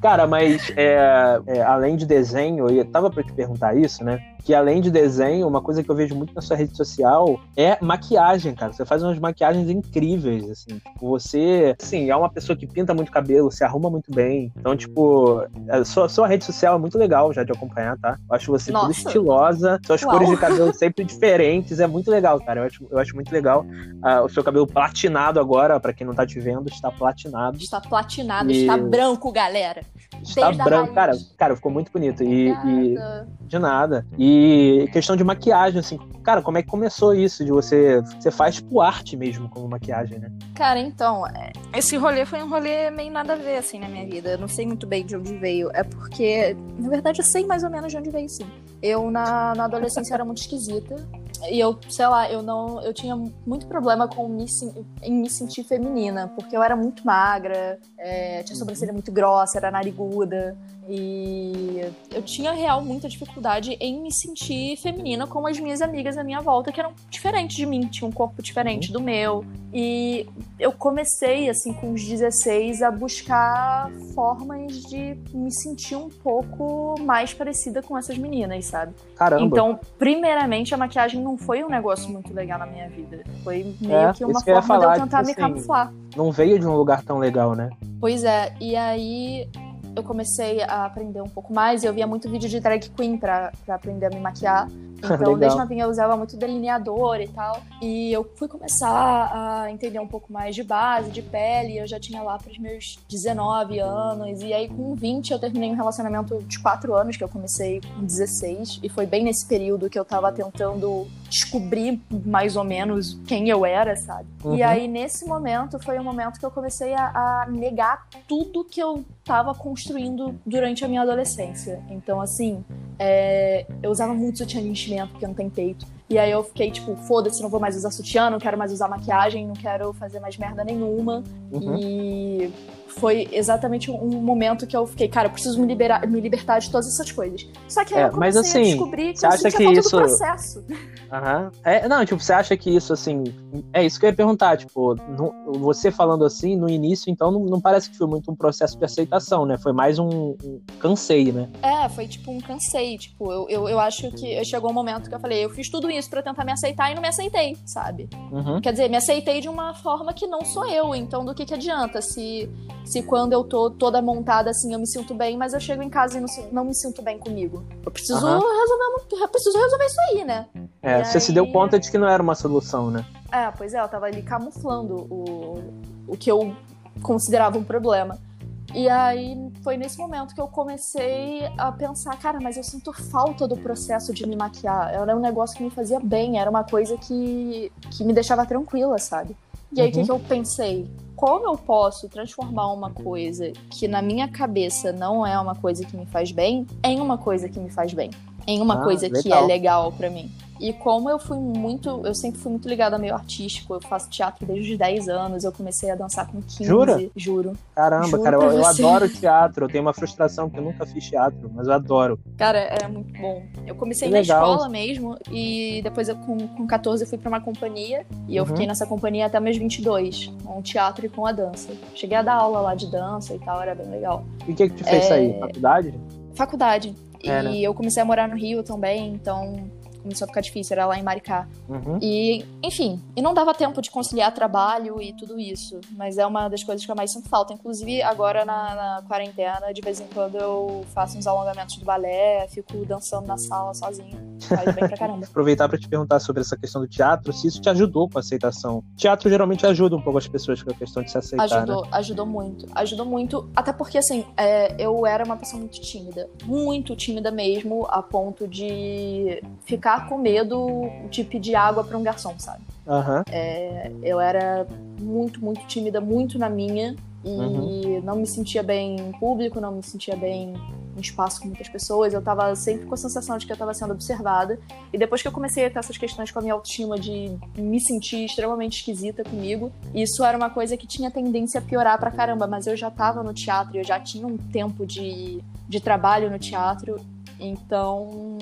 Cara, mas é, é, além de desenho, eu tava pra te perguntar isso, né? Que além de desenho, uma coisa que eu vejo muito na sua rede social é maquiagem, cara. Você faz umas maquiagens incríveis, assim. Tipo, você, assim, é uma pessoa que pinta muito cabelo, se arruma muito bem. Então, tipo, a sua, sua rede social é muito legal já de acompanhar, tá? Eu acho você tudo Nossa. estilosa, suas Uau. cores de cabelo sempre diferentes, é muito legal, cara. Eu acho, eu acho muito legal. Ah, o seu cabelo platinado agora, pra quem não tá te vendo, está platinado. Está platinado, E- está branco, galera. Está Desde branco, cara, cara, ficou muito bonito. E, e de nada. E questão de maquiagem, assim, cara, como é que começou isso? De você. Você faz tipo arte mesmo como maquiagem, né? Cara, então, é, esse rolê foi um rolê meio nada a ver, assim, na minha vida. Eu não sei muito bem de onde veio. É porque, na verdade, eu sei mais ou menos de onde veio, sim. Eu, na, na adolescência, era muito esquisita. E eu, sei lá, eu não. Eu tinha muito problema com me, em me sentir feminina, porque eu era muito magra, é, tinha sobrancelha muito grossa, era nariguda. E eu tinha real muita dificuldade em me sentir feminina como as minhas amigas à minha volta, que eram diferentes de mim, tinham um corpo diferente do meu. E eu comecei, assim, com os 16, a buscar formas de me sentir um pouco mais parecida com essas meninas, sabe? Caramba. Então, primeiramente, a maquiagem não foi um negócio muito legal na minha vida. Foi meio É, que uma que forma falar, de eu tentar tipo me assim, camuflar. Não veio de um lugar tão legal, né? Pois é, e aí eu comecei a aprender um pouco mais. Eu via muito vídeo de drag queen pra aprender a me maquiar. Então, desde novinha eu usava muito delineador e tal. E eu fui começar a entender um pouco mais de base, de pele. Eu já tinha lá pros meus 19 anos. E aí, com 20, eu terminei um relacionamento de 4 anos, que eu comecei com 16. E foi bem nesse período que eu tava tentando descobrir mais ou menos quem eu era, sabe? Uhum. E aí, nesse momento, foi o momento que eu comecei a, a negar tudo que eu tava construindo durante a minha adolescência. Então, assim, é, eu usava muito sutiã de enchimento, porque não tenho peito. E aí eu fiquei tipo, foda-se, não vou mais usar sutiã, não quero mais usar maquiagem, não quero fazer mais merda nenhuma. Uhum. E foi exatamente um momento que eu fiquei, cara, eu preciso me, liberar, me libertar de todas essas coisas. Só que aí É, eu comecei mas assim, a descobrir que eu acha que isso- do processo. Aham. É, não, tipo, você acha que isso, assim. É isso que eu ia perguntar, tipo, não- você falando assim, no início, então, não, não parece que foi muito um processo de aceitação, né? Foi mais um, um cansei, né? É, foi tipo um cansei. Tipo, eu, eu, eu acho que chegou um momento que eu falei, eu fiz tudo isso pra tentar me aceitar e não me aceitei, sabe? Uhum. Quer dizer, me aceitei de uma forma que não sou eu. Então, do que, que adianta se, se quando eu tô toda montada assim eu me sinto bem, mas eu chego em casa e não, se- não me sinto bem comigo? Eu preciso, resolver, eu preciso resolver isso aí, né? É, E você se aí- deu conta de que não era uma solução, né? É, pois é, eu tava ali camuflando o, o que eu considerava um problema. E aí foi nesse momento que eu comecei a pensar, cara, mas eu sinto falta do processo de me maquiar. Era um negócio que me fazia bem, era uma coisa que, que me deixava tranquila, sabe? E aí o uhum. que, que eu pensei? Como eu posso transformar uma coisa que na minha cabeça não é uma coisa que me faz bem em uma coisa que me faz bem? Em uma ah, coisa legal. que é legal para mim. E como eu fui muito, eu sempre fui muito ligada ao meio artístico, eu faço teatro desde os 10 anos, eu comecei a dançar com 15. Jura? Juro. Caramba, Juro cara, eu, eu, adoro teatro. Eu tenho uma frustração que eu nunca fiz teatro, mas eu adoro. Cara, é muito bom. Eu comecei que na legal. escola mesmo e depois eu, com, com 14 eu fui para uma companhia e eu uhum. fiquei nessa companhia até meus 22, com o teatro e com a dança. Cheguei a dar aula lá de dança e tal, era bem legal. E o que que te fez é... sair? Faculdade? Faculdade. É, e né? eu comecei a morar no Rio também, então começou a ficar difícil, era lá em Maricá. Uhum. E, enfim, e não dava tempo de conciliar trabalho e tudo isso. Mas é uma das coisas que eu mais sinto falta. Inclusive, agora na, na quarentena, de vez em quando eu faço uns alongamentos do balé, fico dançando na sala sozinha. Faz bem pra caramba. Aproveitar para te perguntar sobre essa questão do teatro, se isso te ajudou com a aceitação. Teatro geralmente ajuda um pouco as pessoas com a questão de se aceitar. Ajudou, né? ajudou muito. Ajudou muito. Até porque, assim, é, eu era uma pessoa muito tímida. Muito tímida mesmo, a ponto de ficar ficar com medo de pedir água para um garçom, sabe? Uhum. É, eu era muito, muito tímida, muito na minha. E uhum. não me sentia bem em público, não me sentia bem em espaço com muitas pessoas. Eu tava sempre com a sensação de que eu tava sendo observada. E depois que eu comecei a ter essas questões com a minha autoestima de me sentir extremamente esquisita comigo, isso era uma coisa que tinha tendência a piorar pra caramba. Mas eu já tava no teatro, eu já tinha um tempo de, de trabalho no teatro. Então,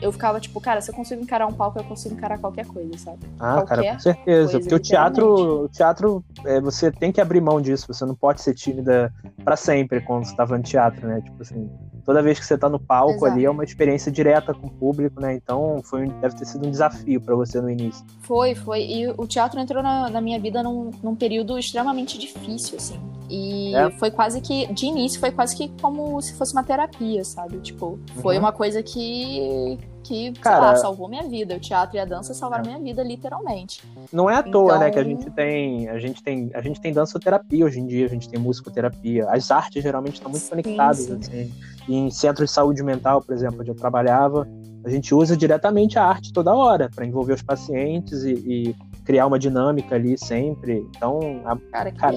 eu ficava tipo, cara, se eu consigo encarar um palco, eu consigo encarar qualquer coisa, sabe? Ah, qualquer cara, com certeza. Coisa, porque o teatro, o teatro é, você tem que abrir mão disso. Você não pode ser tímida para sempre quando você tá no teatro, né? Tipo assim, toda vez que você tá no palco Exato. ali é uma experiência direta com o público, né? Então foi deve ter sido um desafio para você no início. Foi, foi. E o teatro entrou na, na minha vida num, num, período extremamente difícil, assim. E é. foi quase que, de início, foi quase que como se fosse uma terapia, sabe? Tipo, foi uhum. uma coisa que, que, Cara, lá, salvou minha vida. O teatro e a dança salvaram é. minha vida, literalmente. Não é à então... toa, né, que a então gente tem, a gente tem, a gente tem dançoterapia hoje em dia, a gente tem musicoterapia. As artes geralmente estão muito sim, conectadas, sim. assim. Em centros de saúde mental, por exemplo, onde eu trabalhava, a gente usa diretamente a arte toda hora para envolver os pacientes e, e criar uma dinâmica ali sempre. Então, a, cara, que cara,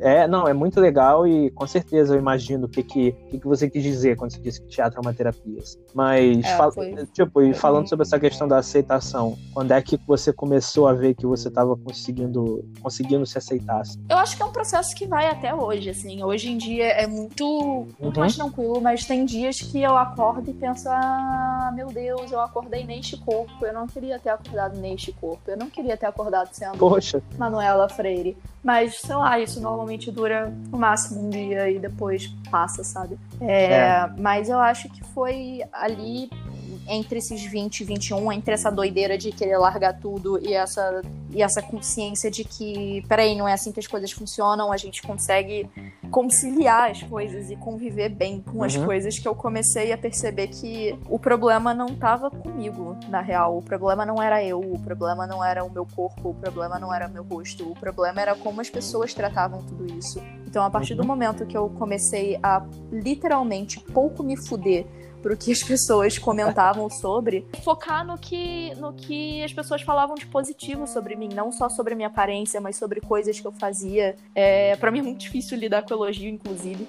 é não, é muito legal e com certeza eu imagino o que, que, que, que você quis dizer quando você disse que teatro é uma terapia. Assim. Mas, é, fal... foi, tipo, e falando sobre essa questão da aceitação, quando é que você começou a ver que você estava conseguindo, conseguindo se aceitar? Assim? Eu acho que é um processo que vai até hoje, assim. Hoje em dia é muito, muito uhum. mais tranquilo, mas tem dias que eu acordo e penso, ah, meu Deus, eu acordei neste corpo, eu não queria ter acordado neste corpo, eu não queria ter acordado sendo Poxa. Manuela Freire. Mas, sei lá, isso normalmente dura no máximo um dia e depois passa, sabe? É, é. Mas eu acho que foi ali entre esses 20 e 21, entre essa doideira de querer largar tudo e essa, e essa consciência de que, peraí, não é assim que as coisas funcionam, a gente consegue conciliar as coisas e conviver bem com uhum. as coisas, que eu comecei a perceber que o problema não estava comigo, na real. O problema não era eu, o problema não era o meu corpo, o problema não era o meu rosto, o problema era como as pessoas tratavam tudo isso. Então, a partir do uhum. momento que eu comecei a literalmente pouco me fuder pro que as pessoas comentavam sobre, focar no que, no que as pessoas falavam de positivo sobre mim, não só sobre minha aparência, mas sobre coisas que eu fazia. É, para mim é muito difícil lidar com elogio, inclusive.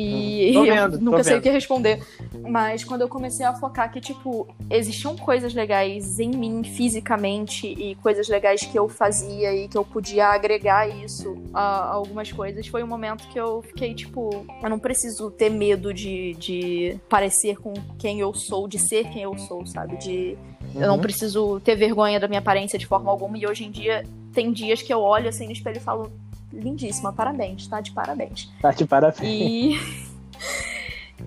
E hum, vendo, eu nunca sei vendo. o que responder. Mas quando eu comecei a focar que, tipo, existiam coisas legais em mim fisicamente e coisas legais que eu fazia e que eu podia agregar isso a algumas coisas, foi um momento que eu fiquei, tipo, eu não preciso ter medo de, de parecer com quem eu sou, de ser quem eu sou, sabe? De. Uhum. Eu não uhum. preciso ter vergonha da minha aparência de forma alguma. E hoje em dia, tem dias que eu olho assim no espelho e falo, lindíssima, parabéns, tá de parabéns. Tá de parabéns. E.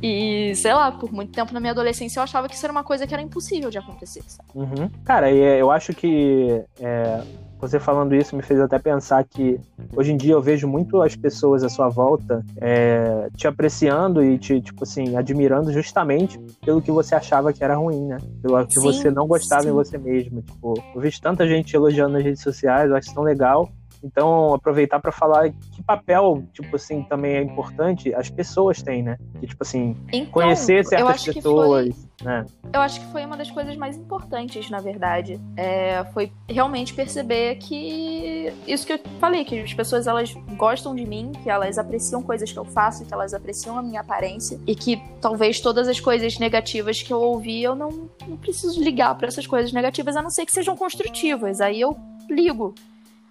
E, sei lá, por muito tempo na minha adolescência eu achava que isso era uma coisa que era impossível de acontecer, sabe? Uhum. Cara, eu acho que é, você falando isso me fez até pensar que hoje em dia eu vejo muito as pessoas à sua volta é, te apreciando e te, tipo assim, admirando justamente pelo que você achava que era ruim, né? Pelo que sim, você não gostava sim. em você mesmo. Tipo, eu vejo tanta gente elogiando nas redes sociais, eu acho tão legal. Então, aproveitar para falar que papel, tipo assim, também é importante as pessoas têm, né? Que, tipo assim, Então, conhecer certas pessoas, foi- né? Eu acho que foi uma das coisas mais importantes, na verdade. É, foi realmente perceber que isso que eu falei, que as pessoas elas gostam de mim, que elas apreciam coisas que eu faço, que elas apreciam a minha aparência e que talvez todas as coisas negativas que eu ouvi eu não, não preciso ligar para essas coisas negativas, a não ser que sejam construtivas. Aí eu ligo.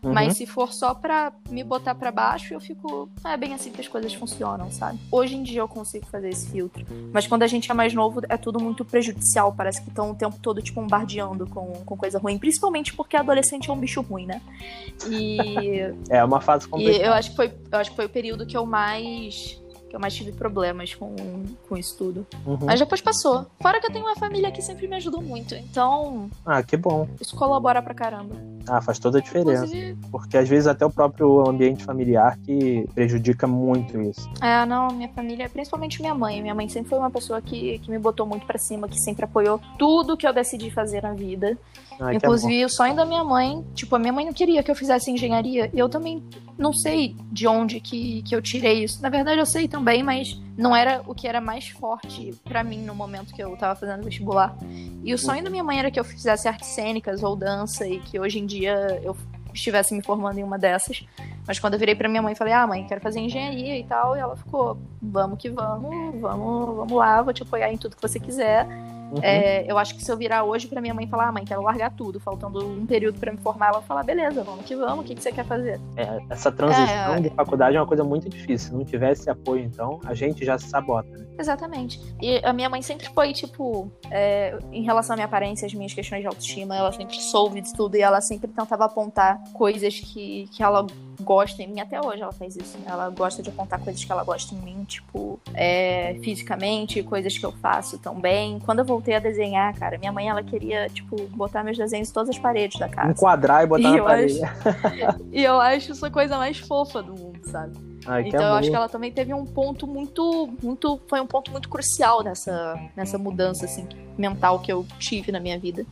Uhum. Mas se for só pra me botar pra baixo, eu fico. É bem assim que as coisas funcionam, sabe? Hoje em dia eu consigo fazer esse filtro. Mas quando a gente é mais novo, é tudo muito prejudicial. Parece que estão o tempo todo te bombardeando com, com coisa ruim. Principalmente porque adolescente é um bicho ruim, né? E, É uma fase e complicada. eu acho que foi. Eu acho que foi o período que eu mais. Que eu mais tive problemas com, com isso tudo. Uhum. Mas depois passou. Fora que eu tenho uma família que sempre me ajudou muito. Então, Ah, que bom. isso colabora pra caramba. Ah, faz toda a diferença. Inclusive, Porque às vezes até o próprio ambiente familiar que prejudica muito isso. É, não, minha família, principalmente minha mãe. Minha mãe sempre foi uma pessoa que, que me botou muito pra cima, que sempre apoiou tudo que eu decidi fazer na vida. Ah, Inclusive, o sonho da minha mãe, tipo, a minha mãe não queria que eu fizesse engenharia. E eu também não sei de onde que, que eu tirei isso. Na verdade, eu sei também, mas não era o que era mais forte pra mim no momento que eu tava fazendo vestibular. E o sonho da minha mãe era que eu fizesse artes cênicas ou dança e que hoje em dia eu estivesse me formando em uma dessas. Mas quando eu virei pra minha mãe falei, ah, mãe, quero fazer engenharia e tal, e ela ficou, vamos que vamos, vamos, vamos lá, vou te apoiar em tudo que você quiser. Uhum. É, eu acho que se eu virar hoje pra minha mãe falar, ah, mãe, quero largar tudo, faltando um período pra me formar, ela vai falar, beleza, vamos que vamos, o que, que você quer fazer? É, essa transição É. de faculdade é uma coisa muito difícil. Se não tivesse apoio, então, a gente já se sabota, né? Exatamente. E a minha mãe sempre foi, tipo, é, em relação à minha aparência, as minhas questões de autoestima, ela sempre soube de tudo e ela sempre tentava apontar coisas que, que ela gosta em mim. Até hoje ela faz isso. né? Ela gosta de apontar coisas que ela gosta em mim, tipo, é, fisicamente, coisas que eu faço também. Quando eu voltei a desenhar, cara, minha mãe, ela queria, tipo, botar meus desenhos em todas as paredes da casa. Enquadrar e botar E na parede. E eu acho isso a coisa mais fofa do mundo, sabe? Ai, Então eu amor. acho que ela também teve um ponto muito, muito, foi um ponto muito crucial nessa, nessa mudança assim mental que eu tive na minha vida.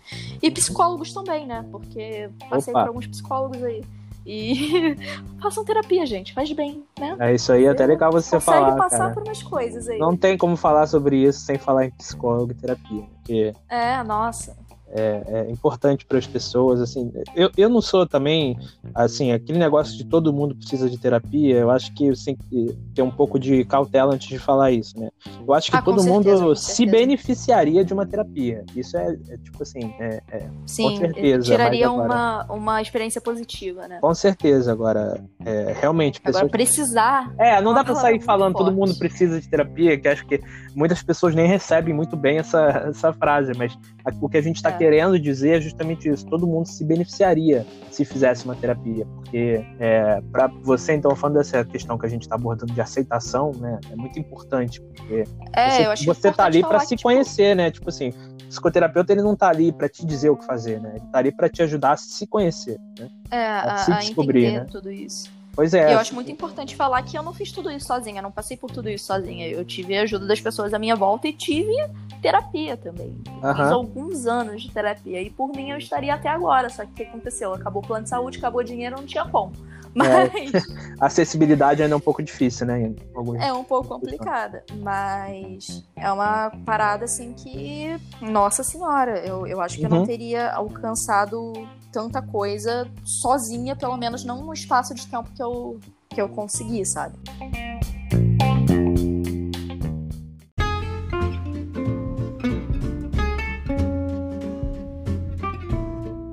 E psicólogos também, né? Porque passei Opa. por alguns psicólogos aí. E façam terapia, gente, faz bem, né? É isso aí, é até legal você Consegue falar, passar cara. por umas coisas aí. Não tem como falar sobre isso sem falar em psicólogo e terapia. Porque É, nossa. É importante para as pessoas, assim, eu, eu não sou também, assim, aquele negócio de todo mundo precisa de terapia, eu acho que você tem que ter um pouco de cautela antes de falar isso, né? Eu acho que Ah, com todo certeza, mundo com se beneficiaria de uma terapia, isso é, é tipo assim, é- é, Sim, certeza, tiraria mas uma, uma experiência positiva, né? com certeza, agora, é, realmente, Agora, pessoas... precisar. É, não dá palavra sair falando todo mundo precisa de terapia, que acho que muitas pessoas nem recebem muito bem essa, essa frase, mas o que a gente tá É. querendo dizer é justamente isso. Todo mundo se beneficiaria se fizesse uma terapia, porque é, para você, então, falando dessa questão que a gente tá abordando de aceitação, né, é muito importante, porque É, você, você tá ali falar se tipo, conhecer, né, tipo assim, o psicoterapeuta ele não tá ali pra te dizer o que fazer, né, ele tá ali pra te ajudar a se conhecer, né. É, a, se a descobrir, entender né? tudo isso. Pois E é, eu acho muito importante falar que eu não fiz tudo isso sozinha, eu não passei por tudo isso sozinha. Eu tive a ajuda das pessoas à minha volta e tive terapia também. Fiz Aham. alguns anos de terapia. E por mim eu estaria até agora. Só que o que aconteceu? Acabou o plano de saúde, acabou o dinheiro, não tinha como. Mas a acessibilidade ainda é um pouco difícil, né, alguns é um pouco complicada. Mas é uma parada assim que. Nossa senhora, eu, eu acho que eu Uhum. não teria alcançado tanta coisa sozinha, pelo menos não no espaço de tempo que eu, que eu consegui, sabe?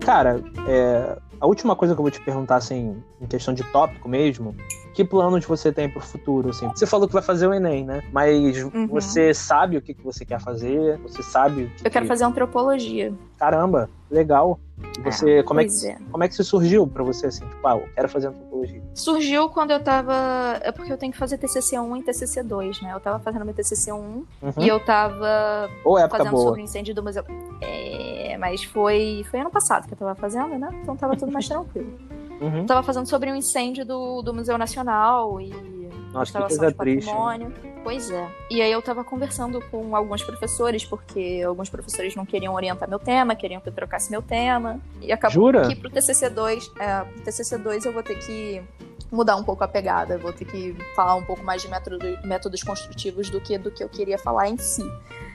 Cara, é, a última coisa que eu vou te perguntar, assim, em questão de tópico mesmo, que planos você tem pro futuro, assim? Você falou que vai fazer o Enem, né? Mas Uhum. você sabe o que, que você quer fazer? Você sabe que Eu quero que- fazer antropologia. Caramba, legal. E você, como, é que, é. como é que isso surgiu pra você, assim? Tipo, ah, eu quero fazer antropologia. Surgiu quando eu tava. É porque eu tenho que fazer TCC1 e TCC2, né? Eu tava fazendo meu TCC1 Uhum. e eu tava Ou época fazendo boa. sobre o incêndio do museu. É, mas foi, foi ano passado que eu tava fazendo, né? Então tava tudo mais tranquilo. Uhum. Eu tava fazendo sobre um incêndio do, do Museu Nacional e Nossa, que restauração de triste. né? patrimônio. Pois é. E aí eu tava conversando com alguns professores, porque alguns professores não queriam orientar meu tema, queriam que eu trocasse meu tema. E acabou Jura? que pro TCC2, é, pro TCC2 eu vou ter que mudar um pouco a pegada, vou ter que falar um pouco mais de método, métodos construtivos do que do que eu queria falar em si.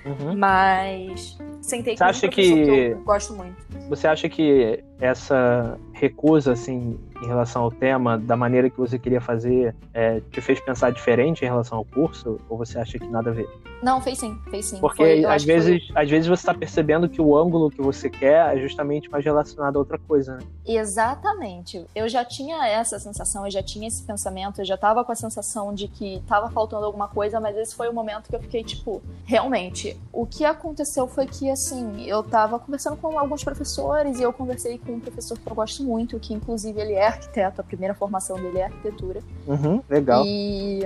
Uhum. Mas sentei Você com um acha professor que- eu gosto muito. Você acha que essa recusa, assim, em relação ao tema, da maneira que você queria fazer, é, te fez pensar diferente em relação ao curso? Ou você acha que nada a ver? Não, fez sim, fez sim. Porque Foi- às que foi- vezes, às vezes você está percebendo que o ângulo que você quer é justamente mais relacionado a outra coisa, né? Exatamente. Eu já tinha essa sensação, eu já tinha esse pensamento, eu já tava com a sensação de que tava faltando alguma coisa, mas esse foi o momento que eu fiquei tipo, realmente, o que aconteceu foi que assim, eu tava conversando com alguns professores e eu conversei com um professor que eu gosto muito, que inclusive ele é arquiteto, a primeira formação dele é arquitetura. Uhum, legal. E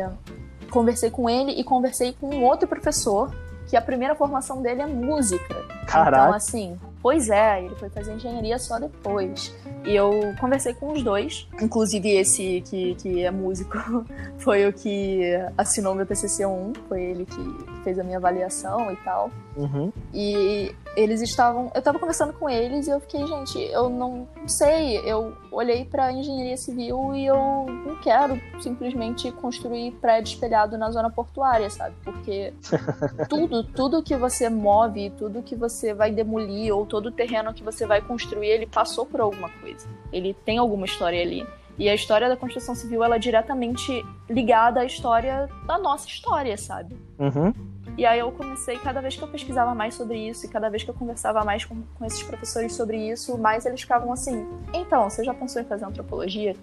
conversei com ele e conversei com um outro professor que a primeira formação dele é música. Então, Caraca. assim, pois é, ele foi fazer engenharia só depois. E eu conversei com os dois, inclusive esse que, que é músico foi o que assinou meu TCC1, foi ele que fez a minha avaliação e tal. Uhum. E eles estavam. Eu tava conversando com eles e eu fiquei, gente, eu não sei. Eu olhei pra engenharia civil e eu não quero simplesmente construir prédio espelhado na zona portuária, sabe? Porque tudo, tudo que você move, tudo que você vai demolir, ou todo o terreno que você vai construir, ele passou por alguma coisa. Ele tem alguma história ali. E a história da construção civil ela é diretamente ligada à história da nossa história, sabe? Uhum. E aí eu comecei, cada vez que eu pesquisava mais sobre isso e cada vez que eu conversava mais com, com esses professores sobre isso, mais eles ficavam assim: então, você já pensou em fazer antropologia?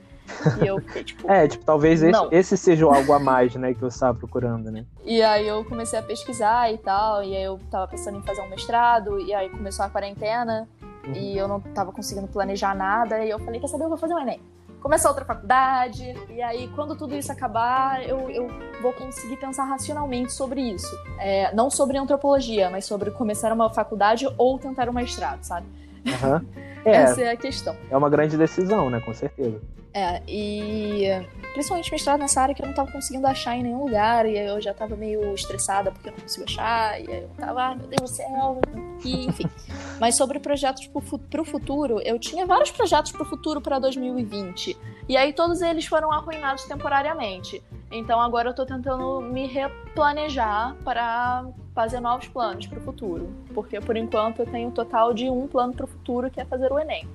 E eu fiquei tipo. É, tipo, talvez esse, esse seja algo a mais, né, que você estava procurando, né? E aí eu comecei a pesquisar e tal, e aí eu tava pensando em fazer um mestrado, e aí começou a quarentena, Uhum. e eu não tava conseguindo planejar nada, e eu falei, quer saber, eu vou fazer um Enem. Começar outra faculdade, e aí quando tudo isso acabar, eu, eu vou conseguir pensar racionalmente sobre isso. É, não sobre antropologia, mas sobre começar uma faculdade ou tentar um mestrado, sabe? Aham. É, Essa é a questão. é uma grande decisão, né, com certeza. É, e principalmente mestrado nessa área que eu não tava conseguindo achar em nenhum lugar, e eu já tava meio estressada porque eu não consigo achar, e aí eu tava, ai meu Deus do céu, e enfim. Mas sobre projetos pro, pro futuro, eu tinha vários projetos pro futuro para 2020, e aí todos eles foram arruinados temporariamente. Então agora eu tô tentando me replanejar para fazer novos planos pro futuro, porque por enquanto eu tenho um total de um plano pro futuro que é fazer o Enem.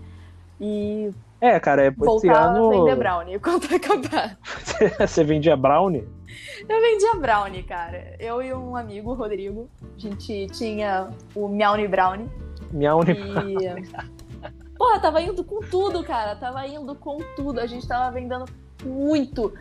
E É, cara, é, esse voltar ano a vender brownie quando acabar. você vendia brownie? Eu vendia brownie, cara. Eu e um amigo, o Rodrigo, a gente tinha o Meownie Brownie. Minha única. E. Porra, tava indo com tudo, cara. Tava indo com tudo. A gente tava vendendo muito.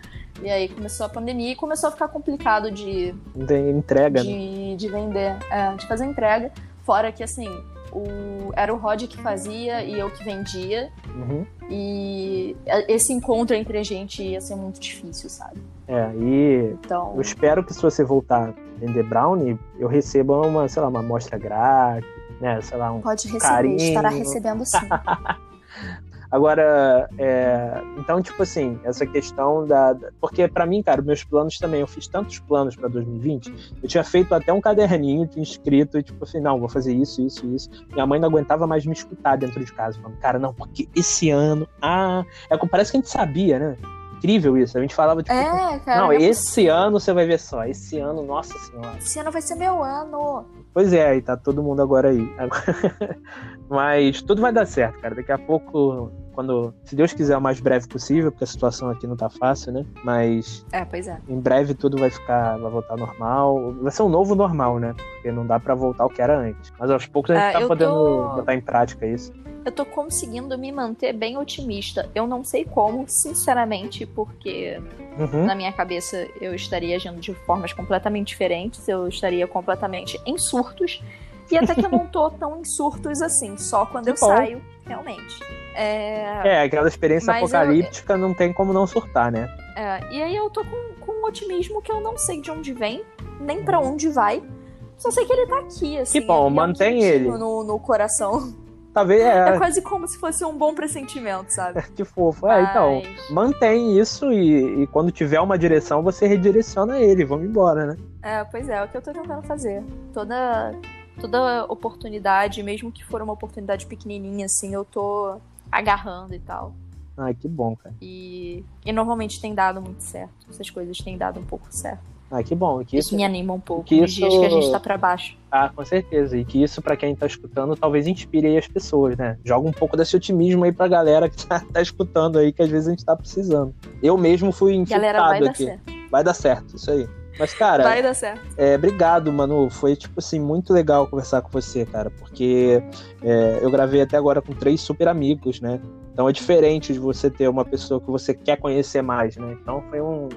E aí começou a pandemia e começou a ficar complicado de, Tem entrega, né? de, de vender, é, de fazer entrega. Fora que, assim, o, era o Rod que fazia e eu que vendia. Uhum. E esse encontro entre a gente ia ser muito difícil, sabe? É, e Então. eu espero que se você voltar a vender brownie, eu receba uma, sei lá, uma amostra grátis, né? Sei lá, um. Pode receber, carinho. estará recebendo sim. Agora, é, então, tipo assim, essa questão da. da- Porque pra mim, cara, meus planos também, eu fiz tantos planos pra 2020, eu tinha feito até um caderninho, tinha escrito, e tipo assim, não, vou fazer isso, isso, isso. Minha mãe não aguentava mais me escutar dentro de casa, falando, cara, não, porque esse ano. Ah, é, parece que a gente sabia, né? Incrível isso. A gente falava, tipo, É, cara. não, esse ano você vai ver só, esse ano, nossa senhora. Esse ano vai ser meu ano. Pois é, aí tá todo mundo agora aí. Mas tudo vai dar certo, cara. Daqui a pouco, quando, se Deus quiser, o mais breve possível, porque a situação aqui não tá fácil, né? Mas É, pois é. em breve tudo vai ficar, vai voltar normal. Vai ser um novo normal, né? Porque não dá pra voltar ao que era antes. Mas aos poucos a gente Ah, tá podendo tô- botar em prática isso. Eu tô conseguindo me manter bem otimista. Eu não sei como, sinceramente, porque Uhum. na minha cabeça eu estaria agindo de formas completamente diferentes. Eu estaria completamente em surtos. E até que eu não tô tão em surtos assim, só quando eu bom. saio, realmente. É, É, aquela experiência Mas eu- apocalíptica não tem como não surtar, né? é, e aí eu tô com, com um otimismo que eu não sei de onde vem, nem pra onde vai. Só sei que ele tá aqui, assim. Uhum. bom, é mantém ele. No, no coração. Talvez é. É quase como se fosse um bom pressentimento, sabe? Que fofo. É, então, Mas- mantém isso e, e quando tiver uma direção, você redireciona ele. Vamos embora, né? É, pois é, é o que eu tô tentando fazer. Toda, toda oportunidade, mesmo que for uma oportunidade pequenininha, assim, eu tô agarrando e tal. Ai, que bom, cara. E, e normalmente tem dado muito certo. Essas coisas têm dado um pouco certo. Ai, que bom. Que Isso isso, me anima um pouco que nos isso- dias que a gente tá pra baixo. ah, com certeza. E que isso, pra quem tá escutando, talvez inspire aí as pessoas, né? Joga um pouco desse otimismo aí pra galera que tá, tá escutando aí, que às vezes a gente tá precisando. Eu mesmo fui infectado Galera, vai dar aqui. certo. Vai dar certo, isso aí. Mas, cara, Vai dar certo. É, obrigado, Manu. Foi, tipo assim, muito legal conversar com você, cara. Porque é, eu gravei até agora com três super amigos, né? Então é diferente de você ter uma pessoa que você quer conhecer mais, né? Então foi um,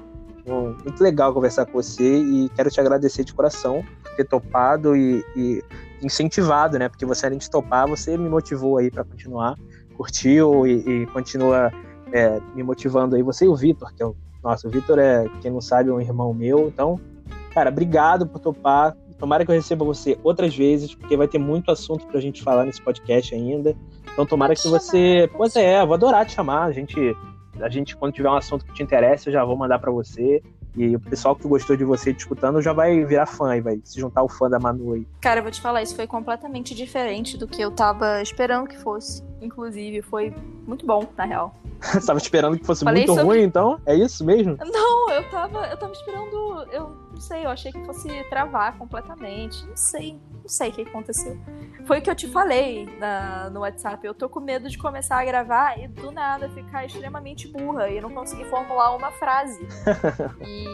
um- muito legal conversar com você e quero te agradecer de coração por ter topado e, e incentivado, né? Porque você, além de topar, você me motivou aí para continuar, curtiu e, e continua é, me motivando aí. Você e o Vitor, que é o. Nossa, o Vitor é, quem não sabe, um irmão meu. Então, cara, obrigado por topar. Tomara que eu receba você outras vezes, porque vai ter muito assunto pra gente falar nesse podcast ainda. Então, tomara que você. Pois é, eu vou adorar te chamar. A gente, a gente, quando tiver um assunto que te interessa, eu já vou mandar pra você. E o pessoal que gostou de você te escutando já vai virar fã e vai se juntar ao fã da Manu aí. Cara, eu vou te falar, isso foi completamente diferente do que eu tava esperando que fosse. Inclusive, foi muito bom, na real. Você tava esperando que fosse Falei muito sobre- ruim, então? É isso mesmo? Não, eu tava, eu tava esperando, eu não sei, eu achei que fosse travar completamente. Não sei, não sei o que aconteceu. Foi o que eu te falei na- no WhatsApp. Eu tô com medo de começar a gravar e do nada ficar extremamente burra e não conseguir formular uma frase. E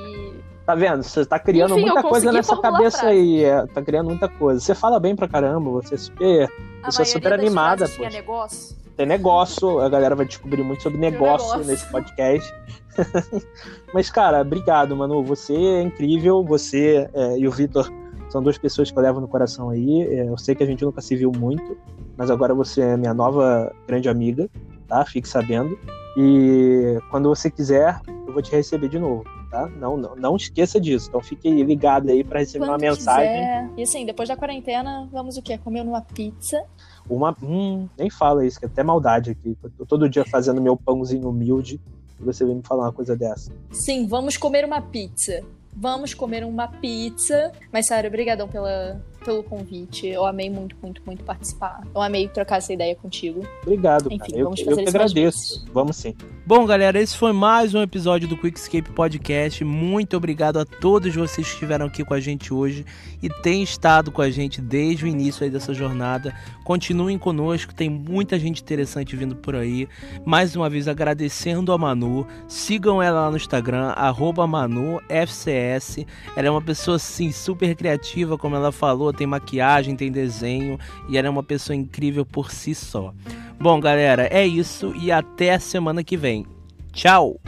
Tá vendo? Você tá criando Enfim, muita coisa nessa cabeça frase. aí. é, tá criando muita coisa. Você fala bem pra caramba, você é super. a Isso é super animada, tinha negócio. Tem negócio, a galera vai descobrir muito sobre negócio, negócio. nesse podcast. Mas, cara, obrigado, Manu. Você é incrível. Você é, e o Vitor são duas pessoas que eu levo no coração aí. É, eu sei que a gente nunca se viu muito, mas agora você é minha nova grande amiga, tá? Fique sabendo. E quando você quiser, eu vou te receber de novo, tá? Não, não, não esqueça disso. Então fique ligado aí para receber uma Quando mensagem. quiser. E assim, depois da quarentena, vamos o quê? Comer uma pizza. Uma. Hum, nem fala isso, que é até maldade aqui. Eu tô todo dia fazendo meu pãozinho humilde e você vem me falar uma coisa dessa. Sim, vamos comer uma pizza. Vamos comer uma pizza. Mas, sério, obrigadão pela, pelo convite. Eu amei muito, muito, muito participar. Eu amei trocar essa ideia contigo. Obrigado, Enfim, cara. Eu, vamos eu fazer que isso mais agradeço. Vamos sim. Bom, galera, esse foi mais um episódio do Quickscape Podcast. Muito obrigado a todos vocês que estiveram aqui com a gente hoje e têm estado com a gente desde o início aí dessa jornada. Continuem conosco, tem muita gente interessante vindo por aí. Mais uma vez agradecendo a Manu. Sigam ela lá no Instagram, arroba ManuFCS. Ela é uma pessoa, assim, super criativa, como ela falou, tem maquiagem, tem desenho e ela é uma pessoa incrível por si só. Bom, galera, é isso e até a semana que vem. Tchau!